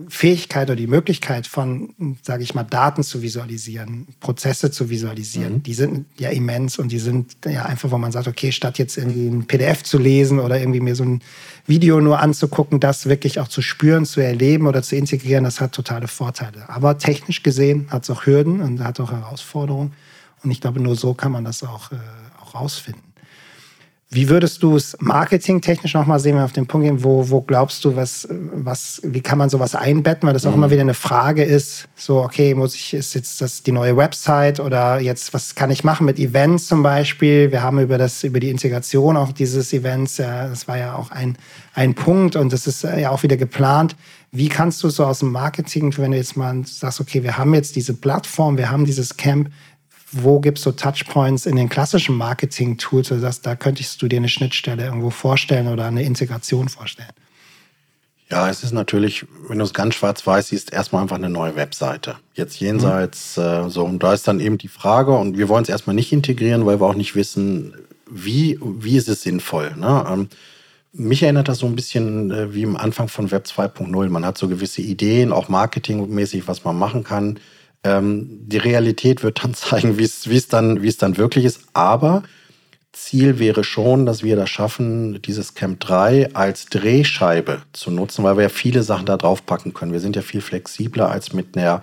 Fähigkeit oder die Möglichkeit von, sage ich mal, Daten zu visualisieren, Prozesse zu visualisieren, mhm. die sind ja immens und die sind ja einfach, wo man sagt, okay, statt jetzt irgendwie ein PDF zu lesen oder irgendwie mir so ein Video nur anzugucken, das wirklich auch zu spüren, zu erleben oder zu integrieren, das hat totale Vorteile. Aber technisch gesehen hat es auch Hürden und hat auch Herausforderungen. Und ich glaube, nur so kann man das auch, äh, auch rausfinden. Wie würdest du es marketingtechnisch nochmal sehen, wenn wir auf den Punkt gehen, wo, wo glaubst du, was, was, wie kann man sowas einbetten? Weil das auch mhm. immer wieder eine Frage ist, so, okay, muss ich, ist jetzt das die neue Website oder jetzt, was kann ich machen mit Events zum Beispiel? Wir haben über das, über die Integration auch dieses Events, ja, das war ja auch ein, ein Punkt und das ist ja auch wieder geplant. Wie kannst du so aus dem Marketing, wenn du jetzt mal sagst, okay, wir haben jetzt diese Plattform, wir haben dieses Camp, wo gibt es so Touchpoints in den klassischen Marketing-Tools, sagst, da könntest du dir eine Schnittstelle irgendwo vorstellen oder eine Integration vorstellen? Ja, es ist natürlich, wenn du es ganz schwarz-weiß siehst, erstmal einfach eine neue Webseite. Jetzt jenseits, mhm. äh, so, und da ist dann eben die Frage, und wir wollen es erstmal nicht integrieren, weil wir auch nicht wissen, wie, wie ist es sinnvoll. Ne? Ähm, mich erinnert das so ein bisschen äh, wie am Anfang von Web 2.0. Man hat so gewisse Ideen, auch marketingmäßig, was man machen kann. Ähm, die Realität wird dann zeigen, wie es dann, dann wirklich ist. Aber Ziel wäre schon, dass wir das schaffen, dieses Camp 3 als Drehscheibe zu nutzen, weil wir ja viele Sachen da drauf packen können. Wir sind ja viel flexibler als mit einer,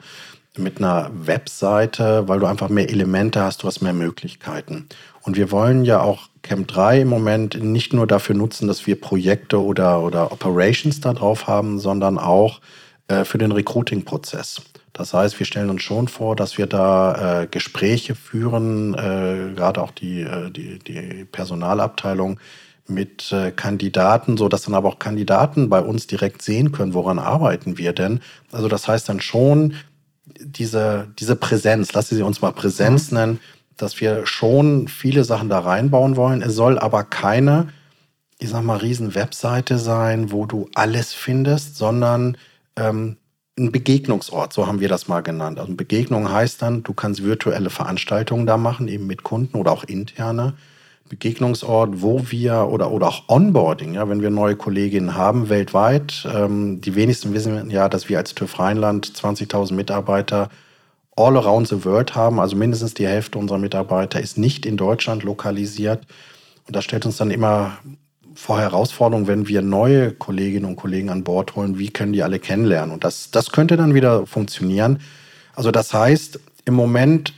mit einer Webseite, weil du einfach mehr Elemente hast, du hast mehr Möglichkeiten. Und wir wollen ja auch Camp 3 im Moment nicht nur dafür nutzen, dass wir Projekte oder, oder Operations da drauf haben, sondern auch äh, für den Recruiting-Prozess. Das heißt, wir stellen uns schon vor, dass wir da äh, Gespräche führen, äh, gerade auch die, äh, die, die Personalabteilung mit äh, Kandidaten, so dass dann aber auch Kandidaten bei uns direkt sehen können, woran arbeiten wir denn. Also das heißt dann schon diese, diese Präsenz, lassen Sie uns mal Präsenz mhm. nennen, dass wir schon viele Sachen da reinbauen wollen. Es soll aber keine, ich sag mal, riesen Webseite sein, wo du alles findest, sondern ähm, ein Begegnungsort, so haben wir das mal genannt. Also Begegnung heißt dann, du kannst virtuelle Veranstaltungen da machen, eben mit Kunden oder auch interne. Begegnungsort, wo wir oder, oder auch Onboarding, ja, wenn wir neue Kolleginnen haben weltweit. Ähm, die wenigsten wissen ja, dass wir als TÜV Rheinland 20.000 Mitarbeiter all around the world haben. Also mindestens die Hälfte unserer Mitarbeiter ist nicht in Deutschland lokalisiert. Und das stellt uns dann immer vor Herausforderungen, wenn wir neue Kolleginnen und Kollegen an Bord holen, wie können die alle kennenlernen? Und das, das könnte dann wieder funktionieren. Also das heißt, im Moment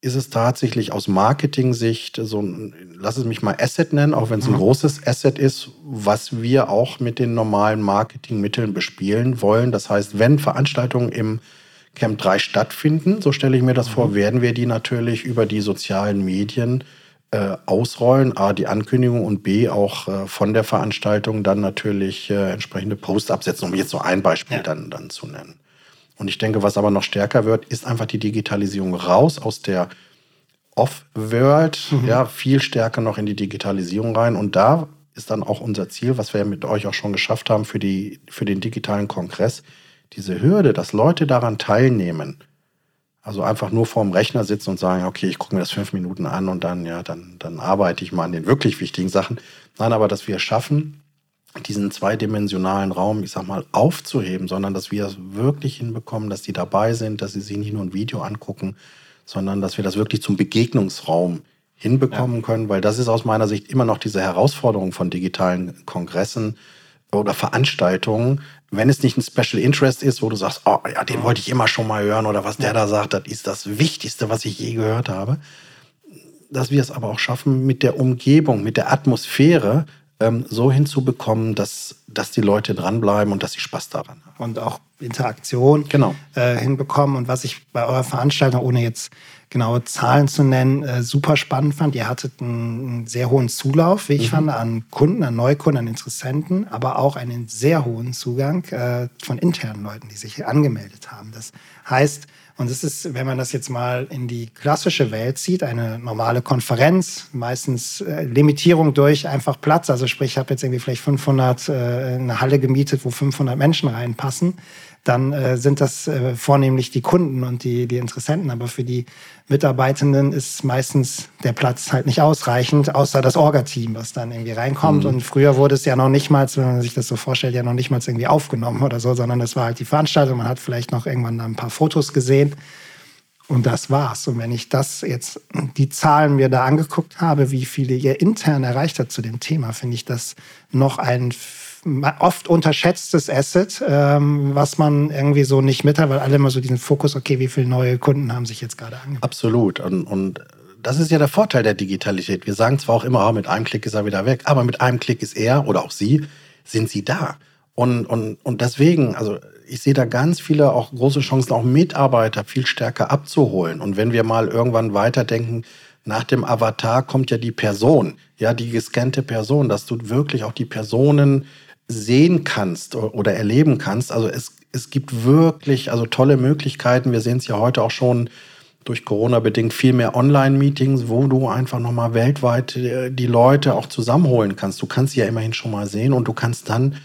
ist es tatsächlich aus Marketing-Sicht so ein, lass es mich mal Asset nennen, auch wenn es ein mhm. großes Asset ist, was wir auch mit den normalen Marketingmitteln bespielen wollen. Das heißt, wenn Veranstaltungen im Camp 3 stattfinden, so stelle ich mir das mhm. vor, werden wir die natürlich über die sozialen Medien äh, ausrollen. A, die Ankündigung und B, auch äh, von der Veranstaltung dann natürlich äh, entsprechende Posts absetzen, um jetzt so ein Beispiel ja. dann, dann zu nennen. Und ich denke, was aber noch stärker wird, ist einfach die Digitalisierung raus aus der Off-World, mhm. ja, viel stärker noch in die Digitalisierung rein. Und da ist dann auch unser Ziel, was wir mit euch auch schon geschafft haben für, die, für den digitalen Kongress, diese Hürde, dass Leute daran teilnehmen, also einfach nur vorm Rechner sitzen und sagen, okay, ich gucke mir das fünf Minuten an und dann, ja, dann, dann arbeite ich mal an den wirklich wichtigen Sachen. Nein, aber dass wir es schaffen, diesen zweidimensionalen Raum, ich sag mal, aufzuheben, sondern dass wir es wirklich hinbekommen, dass die dabei sind, dass sie sich nicht nur ein Video angucken, sondern dass wir das wirklich zum Begegnungsraum hinbekommen ja. können, weil das ist aus meiner Sicht immer noch diese Herausforderung von digitalen Kongressen oder Veranstaltungen, wenn es nicht ein Special Interest ist, wo du sagst, oh ja, den wollte ich immer schon mal hören oder was der da sagt, das ist das Wichtigste, was ich je gehört habe. Dass wir es aber auch schaffen, mit der Umgebung, mit der Atmosphäre ähm, so hinzubekommen, dass, dass die Leute dranbleiben und dass sie Spaß daran haben. Und auch Interaktion genau. äh, hinbekommen. Und was ich bei eurer Veranstaltung, ohne jetzt genaue Zahlen zu nennen, äh, super spannend fand. Ihr hattet einen, einen sehr hohen Zulauf, wie ich mhm. fand, an Kunden, an Neukunden, an Interessenten, aber auch einen sehr hohen Zugang äh, von internen Leuten, die sich angemeldet haben. Das heißt, und es ist, wenn man das jetzt mal in die klassische Welt zieht, eine normale Konferenz, meistens äh, Limitierung durch einfach Platz. Also sprich, ich habe jetzt irgendwie vielleicht 500, äh, eine Halle gemietet, wo 500 Menschen reinpassen dann äh, sind das äh, vornehmlich die Kunden und die, die Interessenten. Aber für die Mitarbeitenden ist meistens der Platz halt nicht ausreichend, außer das Orga-Team, was dann irgendwie reinkommt. Mhm. Und früher wurde es ja noch nicht mal, wenn man sich das so vorstellt, ja noch nicht mal irgendwie aufgenommen oder so, sondern das war halt die Veranstaltung. Man hat vielleicht noch irgendwann ein paar Fotos gesehen. Und das war's. Und wenn ich das jetzt, die Zahlen mir da angeguckt habe, wie viele ihr intern erreicht hat zu dem Thema, finde ich das noch ein oft unterschätztes Asset, ähm, was man irgendwie so nicht mit hat, weil alle immer so diesen Fokus, okay, wie viele neue Kunden haben sich jetzt gerade angemeldet. Absolut. Und, und das ist ja der Vorteil der Digitalität. Wir sagen zwar auch immer, oh, mit einem Klick ist er wieder weg, aber mit einem Klick ist er oder auch sie, sind sie da. Und, und, und deswegen, also ich sehe da ganz viele auch große Chancen, auch Mitarbeiter viel stärker abzuholen. Und wenn wir mal irgendwann weiterdenken, nach dem Avatar kommt ja die Person, ja, die gescannte Person, dass du wirklich auch die Personen sehen kannst oder erleben kannst. Also es, es gibt wirklich also tolle Möglichkeiten. Wir sehen es ja heute auch schon durch Corona bedingt viel mehr Online-Meetings, wo du einfach nochmal weltweit äh, die Leute auch zusammenholen kannst. Du kannst sie ja immerhin schon mal sehen und du kannst dann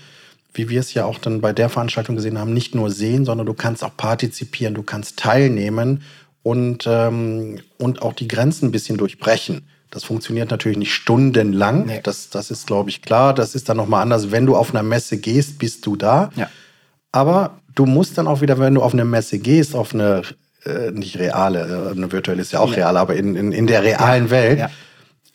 wie wir es ja auch dann bei der Veranstaltung gesehen haben, nicht nur sehen, sondern du kannst auch partizipieren, du kannst teilnehmen und, ähm, und auch die Grenzen ein bisschen durchbrechen. Das funktioniert natürlich nicht stundenlang. Nee. Das, das ist, glaube ich, klar. Das ist dann nochmal anders. Wenn du auf einer Messe gehst, bist du da. Ja. Aber du musst dann auch wieder, wenn du auf eine Messe gehst, auf eine äh, nicht reale, äh, eine virtuelle ist ja auch ja. real, aber in, in, in der realen ja. Welt, ja.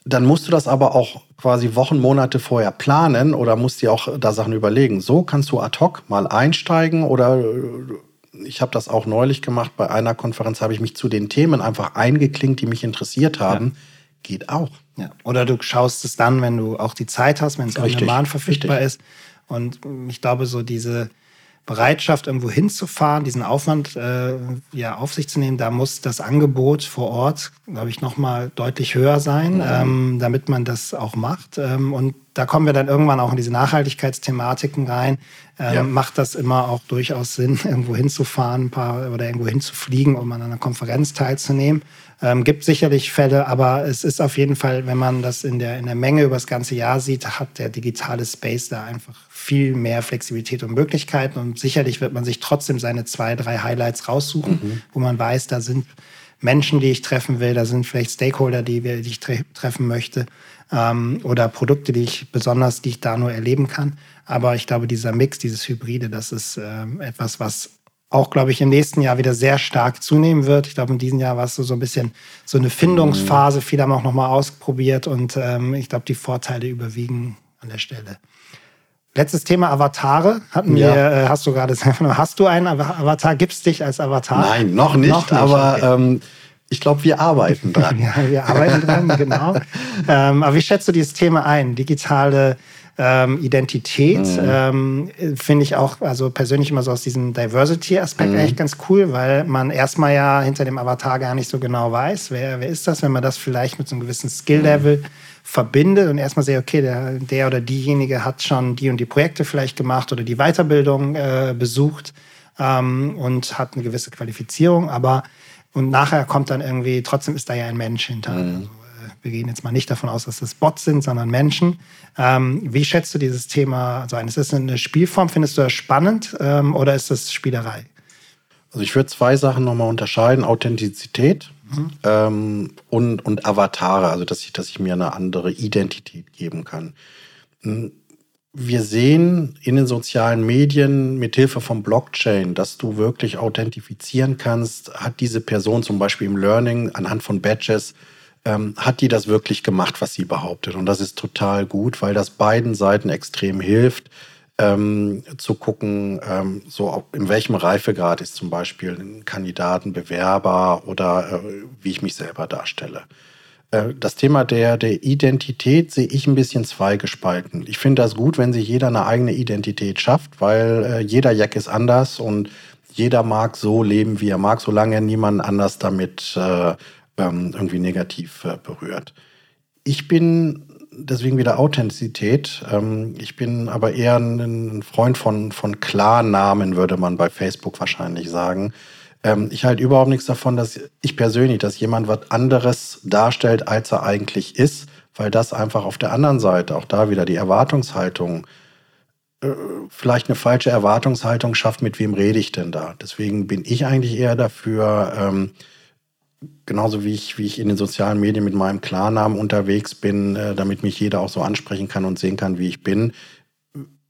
dann musst du das aber auch quasi Wochen, Monate vorher planen oder musst dir auch da Sachen überlegen. So kannst du ad hoc mal einsteigen oder äh, ich habe das auch neulich gemacht. Bei einer Konferenz habe ich mich zu den Themen einfach eingeklinkt, die mich interessiert haben. Geht auch. Ja. Oder du schaust es dann, wenn du auch die Zeit hast, wenn es on demand verfügbar Richtig. ist. Und ich glaube, so diese Bereitschaft, irgendwo hinzufahren, diesen Aufwand äh, ja, auf sich zu nehmen, da muss das Angebot vor Ort, glaube ich, nochmal deutlich höher sein, mhm. ähm, damit man das auch macht. Ähm, und da kommen wir dann irgendwann auch in diese Nachhaltigkeitsthematiken rein. Ähm, ja. Macht das immer auch durchaus Sinn, irgendwo hinzufahren ein paar, oder irgendwo hinzufliegen, um an einer Konferenz teilzunehmen? Ähm, gibt sicherlich Fälle, aber es ist auf jeden Fall, wenn man das in der, in der Menge über das ganze Jahr sieht, hat der digitale Space da einfach viel mehr Flexibilität und Möglichkeiten. Und sicherlich wird man sich trotzdem seine zwei, drei Highlights raussuchen, mhm. wo man weiß, da sind Menschen, die ich treffen will, da sind vielleicht Stakeholder, die, die ich tre treffen möchte ähm, oder Produkte, die ich besonders, die ich da nur erleben kann. Aber ich glaube, dieser Mix, dieses Hybride, das ist ähm, etwas, was auch, glaube ich, im nächsten Jahr wieder sehr stark zunehmen wird. Ich glaube, in diesem Jahr war es so, so ein bisschen so eine Findungsphase. Viele haben auch nochmal ausprobiert und ähm, ich glaube, die Vorteile überwiegen an der Stelle. Letztes Thema Avatare hatten ja. wir, äh, hast du gerade hast du einen Avatar? Gibst dich als Avatar? Nein, noch nicht, noch nicht aber okay. ähm, ich glaube, wir arbeiten dran. ja, wir arbeiten dran, genau. ähm, aber wie schätzt du dieses Thema ein? Digitale ähm, Identität mhm. ähm, finde ich auch, also persönlich immer so aus diesem Diversity-Aspekt mhm. echt ganz cool, weil man erstmal ja hinter dem Avatar gar nicht so genau weiß, wer, wer ist das, wenn man das vielleicht mit so einem gewissen Skill-Level mhm. verbindet und erstmal sehe, okay, der, der oder diejenige hat schon die und die Projekte vielleicht gemacht oder die Weiterbildung äh, besucht ähm, und hat eine gewisse Qualifizierung, aber und nachher kommt dann irgendwie, trotzdem ist da ja ein Mensch hinter. Mhm. Also, wir gehen jetzt mal nicht davon aus, dass das Bots sind, sondern Menschen. Ähm, wie schätzt du dieses Thema so ein? Ist das eine Spielform? Findest du das spannend ähm, oder ist das Spielerei? Also ich würde zwei Sachen nochmal unterscheiden. Authentizität mhm. ähm, und, und Avatare, also dass ich, dass ich mir eine andere Identität geben kann. Hm, wir sehen in den sozialen Medien mit Hilfe von Blockchain, dass du wirklich authentifizieren kannst, hat diese Person zum Beispiel im Learning anhand von Badges ähm, hat die das wirklich gemacht, was sie behauptet. Und das ist total gut, weil das beiden Seiten extrem hilft, ähm, zu gucken, ähm, so in welchem Reifegrad ist zum Beispiel ein Kandidaten, Bewerber oder äh, wie ich mich selber darstelle. Äh, das Thema der, der Identität sehe ich ein bisschen zweigespalten. Ich finde das gut, wenn sich jeder eine eigene Identität schafft, weil äh, jeder Jack ist anders und jeder mag so leben, wie er mag, solange er niemanden anders damit äh, ähm, irgendwie negativ äh, berührt. Ich bin deswegen wieder Authentizität. Ähm, ich bin aber eher ein Freund von, von Klarnamen, würde man bei Facebook wahrscheinlich sagen. Ähm, ich halte überhaupt nichts davon, dass ich persönlich, dass jemand was anderes darstellt, als er eigentlich ist, weil das einfach auf der anderen Seite, auch da wieder die Erwartungshaltung, äh, vielleicht eine falsche Erwartungshaltung schafft, mit wem rede ich denn da. Deswegen bin ich eigentlich eher dafür, ähm, genauso wie ich, wie ich in den sozialen Medien mit meinem Klarnamen unterwegs bin, äh, damit mich jeder auch so ansprechen kann und sehen kann, wie ich bin.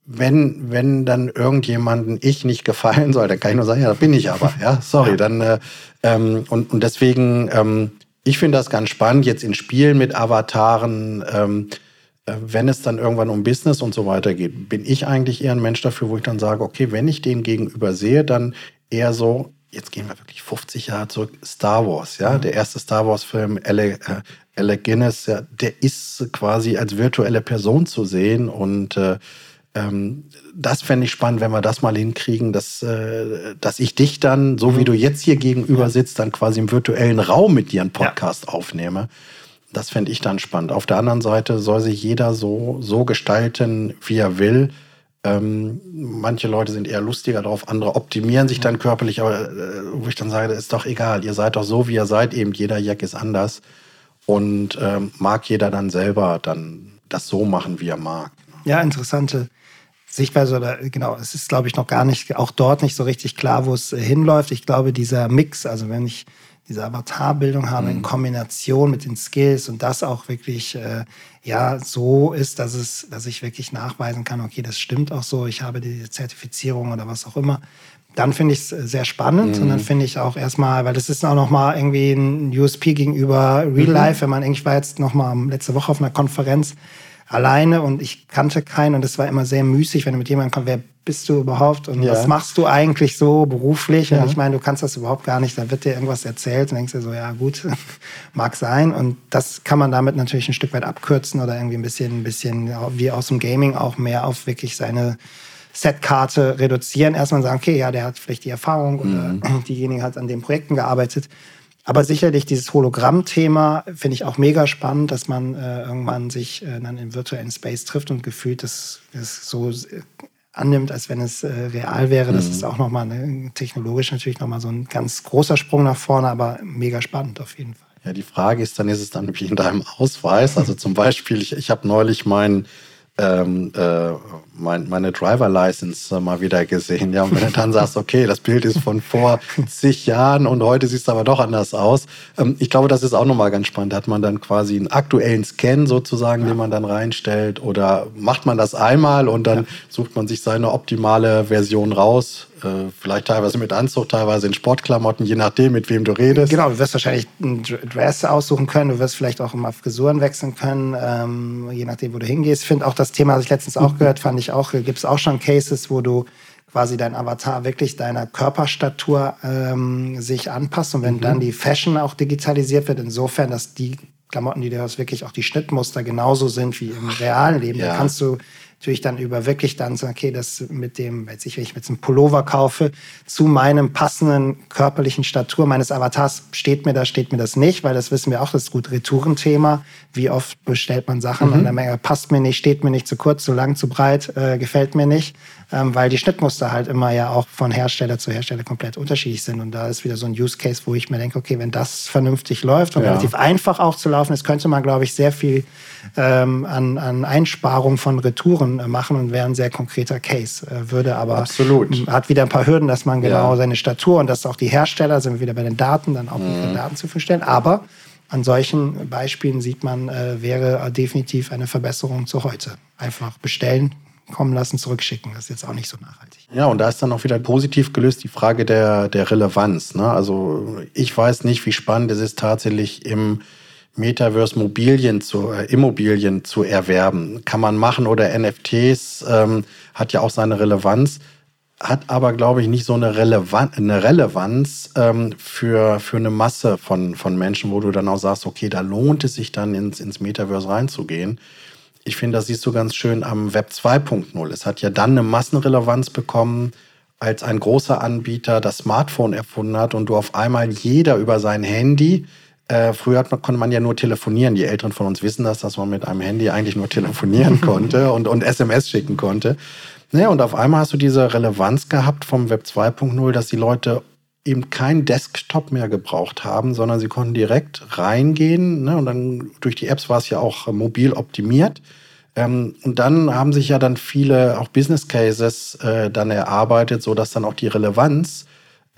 Wenn, wenn dann irgendjemanden ich nicht gefallen soll, dann kann ich nur sagen, ja, da bin ich aber, ja, sorry, dann, äh, ähm, und, und deswegen, ähm, ich finde das ganz spannend, jetzt in Spielen mit Avataren, ähm, äh, wenn es dann irgendwann um Business und so weiter geht, bin ich eigentlich eher ein Mensch dafür, wo ich dann sage, okay, wenn ich den gegenüber sehe, dann eher so, jetzt gehen wir wirklich 50 Jahre zurück, Star Wars, ja, mhm. der erste Star Wars-Film, Alec, äh, Alec Guinness, ja, der ist quasi als virtuelle Person zu sehen und äh, ähm, das fände ich spannend, wenn wir das mal hinkriegen, dass, äh, dass ich dich dann, so wie mhm. du jetzt hier gegenüber sitzt, dann quasi im virtuellen Raum mit dir einen Podcast ja. aufnehme. Das fände ich dann spannend. Auf der anderen Seite soll sich jeder so, so gestalten, wie er will. Ähm, manche Leute sind eher lustiger drauf, andere optimieren sich dann körperlich, aber äh, wo ich dann sage, ist doch egal, ihr seid doch so, wie ihr seid, eben jeder Jack ist anders und ähm, mag jeder dann selber dann das so machen, wie er mag. Ja, interessante Sichtweise oder genau, es ist, glaube ich, noch gar nicht, auch dort nicht so richtig klar, wo es äh, hinläuft. Ich glaube, dieser Mix, also wenn ich diese Avatarbildung habe mhm. in Kombination mit den Skills und das auch wirklich äh, ja so ist, dass es, dass ich wirklich nachweisen kann, okay, das stimmt auch so, ich habe diese Zertifizierung oder was auch immer, dann finde ich es sehr spannend mhm. und dann finde ich auch erstmal, weil das ist auch noch mal irgendwie ein USP gegenüber Real mhm. Life, wenn man irgendwie war jetzt noch mal letzte Woche auf einer Konferenz alleine und ich kannte keinen und es war immer sehr müßig, wenn du mit jemandem kommst, wer bist du überhaupt und ja. was machst du eigentlich so beruflich? Ja. Und ich meine, du kannst das überhaupt gar nicht, da wird dir irgendwas erzählt und denkst dir so, ja gut, mag sein und das kann man damit natürlich ein Stück weit abkürzen oder irgendwie ein bisschen, ein bisschen wie aus dem Gaming auch mehr auf wirklich seine Setkarte reduzieren. Erstmal sagen, okay, ja, der hat vielleicht die Erfahrung mhm. oder diejenige hat an den Projekten gearbeitet. Aber sicherlich dieses Hologramm-Thema finde ich auch mega spannend, dass man äh, irgendwann sich äh, dann im virtuellen Space trifft und gefühlt das, das so äh, annimmt, als wenn es äh, real wäre. Das mhm. ist auch nochmal ne, technologisch natürlich nochmal so ein ganz großer Sprung nach vorne, aber mega spannend auf jeden Fall. Ja, die Frage ist dann, ist es dann wie in deinem Ausweis? Also zum Beispiel, ich, ich habe neulich meinen ähm, äh, mein, meine Driver License äh, mal wieder gesehen. Ja, und wenn du dann sagst, okay, das Bild ist von vor zig Jahren und heute sieht es aber doch anders aus. Ähm, ich glaube, das ist auch nochmal ganz spannend. Hat man dann quasi einen aktuellen Scan sozusagen, ja. den man dann reinstellt? Oder macht man das einmal und dann ja. sucht man sich seine optimale Version raus? Äh, vielleicht teilweise mit Anzug, teilweise in Sportklamotten, je nachdem, mit wem du redest. Genau, du wirst wahrscheinlich einen Dress aussuchen können, du wirst vielleicht auch immer Frisuren wechseln können, ähm, je nachdem, wo du hingehst. Ich finde auch das Thema, was ich letztens auch mhm. gehört, fand ich auch, gibt es auch schon Cases, wo du quasi dein Avatar wirklich deiner Körperstatur ähm, sich anpasst und wenn mhm. dann die Fashion auch digitalisiert wird, insofern, dass die Klamotten, die du hast, wirklich auch die Schnittmuster genauso sind wie im realen Leben, ja. dann kannst du natürlich dann über wirklich dann sagen, okay, das mit dem, wenn ich, wenn ich jetzt einen Pullover kaufe, zu meinem passenden körperlichen Statur meines Avatars, steht mir das, steht mir das nicht, weil das wissen wir auch, das ist gut Retourenthema. Wie oft bestellt man Sachen mhm. und dann passt mir nicht, steht mir nicht zu kurz, zu lang, zu breit, äh, gefällt mir nicht ähm, weil die Schnittmuster halt immer ja auch von Hersteller zu Hersteller komplett unterschiedlich sind. Und da ist wieder so ein Use Case, wo ich mir denke, okay, wenn das vernünftig läuft und ja. relativ einfach auch zu laufen ist, könnte man, glaube ich, sehr viel ähm, an, an Einsparung von Retouren äh, machen und wäre ein sehr konkreter Case. Äh, würde aber Absolut. hat wieder ein paar Hürden, dass man genau ja. seine Statur und dass auch die Hersteller, sind wir wieder bei den Daten, dann auch mhm. Daten zu verstellen. Aber an solchen Beispielen sieht man, äh, wäre definitiv eine Verbesserung zu heute. Einfach bestellen, kommen lassen, zurückschicken. Das ist jetzt auch nicht so nachhaltig. Ja, und da ist dann auch wieder positiv gelöst die Frage der, der Relevanz. Ne? Also ich weiß nicht, wie spannend es ist, tatsächlich im Metaverse Mobilien zu, äh, Immobilien zu erwerben. Kann man machen oder NFTs ähm, hat ja auch seine Relevanz, hat aber, glaube ich, nicht so eine, Relevan eine Relevanz ähm, für, für eine Masse von, von Menschen, wo du dann auch sagst, okay, da lohnt es sich dann ins, ins Metaverse reinzugehen ich finde, das siehst du ganz schön am Web 2.0. Es hat ja dann eine Massenrelevanz bekommen, als ein großer Anbieter das Smartphone erfunden hat und du auf einmal jeder über sein Handy äh, früher man, konnte man ja nur telefonieren. Die Älteren von uns wissen das, dass man mit einem Handy eigentlich nur telefonieren konnte und, und SMS schicken konnte. Naja, und auf einmal hast du diese Relevanz gehabt vom Web 2.0, dass die Leute eben kein Desktop mehr gebraucht haben, sondern sie konnten direkt reingehen. Ne? Und dann durch die Apps war es ja auch mobil optimiert. Ähm, und dann haben sich ja dann viele auch Business Cases äh, dann erarbeitet, sodass dann auch die Relevanz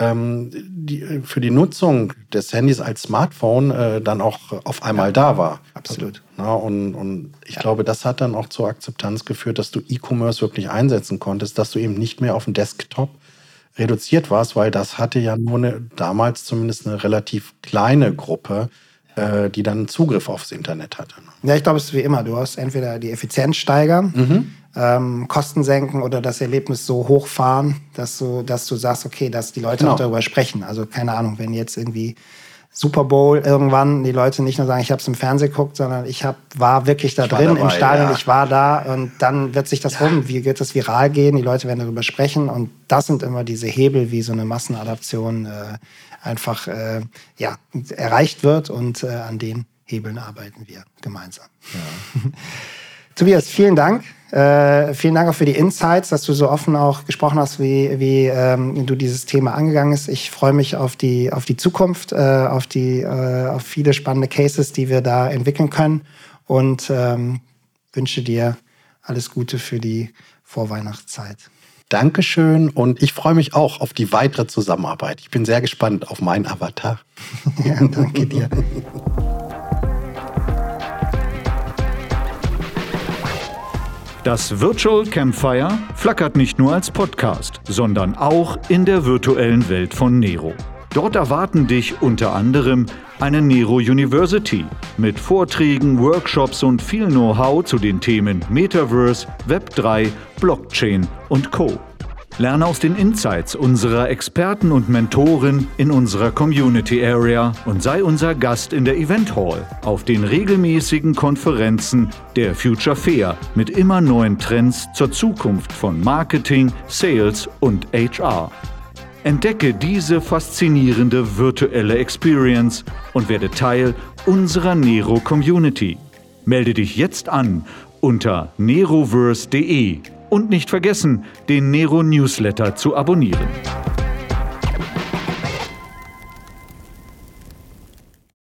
ähm, die, für die Nutzung des Handys als Smartphone äh, dann auch auf einmal ja, da war. Absolut. Also, na, und, und ich ja. glaube, das hat dann auch zur Akzeptanz geführt, dass du E-Commerce wirklich einsetzen konntest, dass du eben nicht mehr auf dem Desktop reduziert warst, weil das hatte ja nur eine, damals zumindest eine relativ kleine Gruppe, äh, die dann Zugriff aufs Internet hatte. Ja, ich glaube, es ist wie immer. Du hast entweder die Effizienz steigern, mhm. ähm, Kosten senken oder das Erlebnis so hochfahren, dass du, dass du sagst, okay, dass die Leute genau. auch darüber sprechen. Also keine Ahnung, wenn jetzt irgendwie Super Bowl irgendwann die Leute nicht nur sagen, ich habe es im Fernsehen geguckt, sondern ich hab, war wirklich da ich drin dabei, im Stadion, ja. ich war da und dann wird sich das ja. rum, wie wird das viral gehen, die Leute werden darüber sprechen und das sind immer diese Hebel, wie so eine Massenadaption äh, einfach äh, ja, erreicht wird und äh, an den Hebeln arbeiten wir gemeinsam. Ja. Tobias, vielen Dank. Äh, vielen Dank auch für die Insights, dass du so offen auch gesprochen hast, wie, wie ähm, du dieses Thema angegangen bist. Ich freue mich auf die, auf die Zukunft, äh, auf, die, äh, auf viele spannende Cases, die wir da entwickeln können und ähm, wünsche dir alles Gute für die Vorweihnachtszeit. Dankeschön und ich freue mich auch auf die weitere Zusammenarbeit. Ich bin sehr gespannt auf meinen Avatar. ja, danke dir. Das Virtual Campfire flackert nicht nur als Podcast, sondern auch in der virtuellen Welt von Nero. Dort erwarten dich unter anderem eine Nero University mit Vorträgen, Workshops und viel Know-how zu den Themen Metaverse, Web3, Blockchain und Co. Lerne aus den Insights unserer Experten und Mentoren in unserer Community Area und sei unser Gast in der Event Hall auf den regelmäßigen Konferenzen der Future Fair mit immer neuen Trends zur Zukunft von Marketing, Sales und HR. Entdecke diese faszinierende virtuelle Experience und werde Teil unserer Nero Community. Melde dich jetzt an unter neroverse.de und nicht vergessen, den Nero Newsletter zu abonnieren.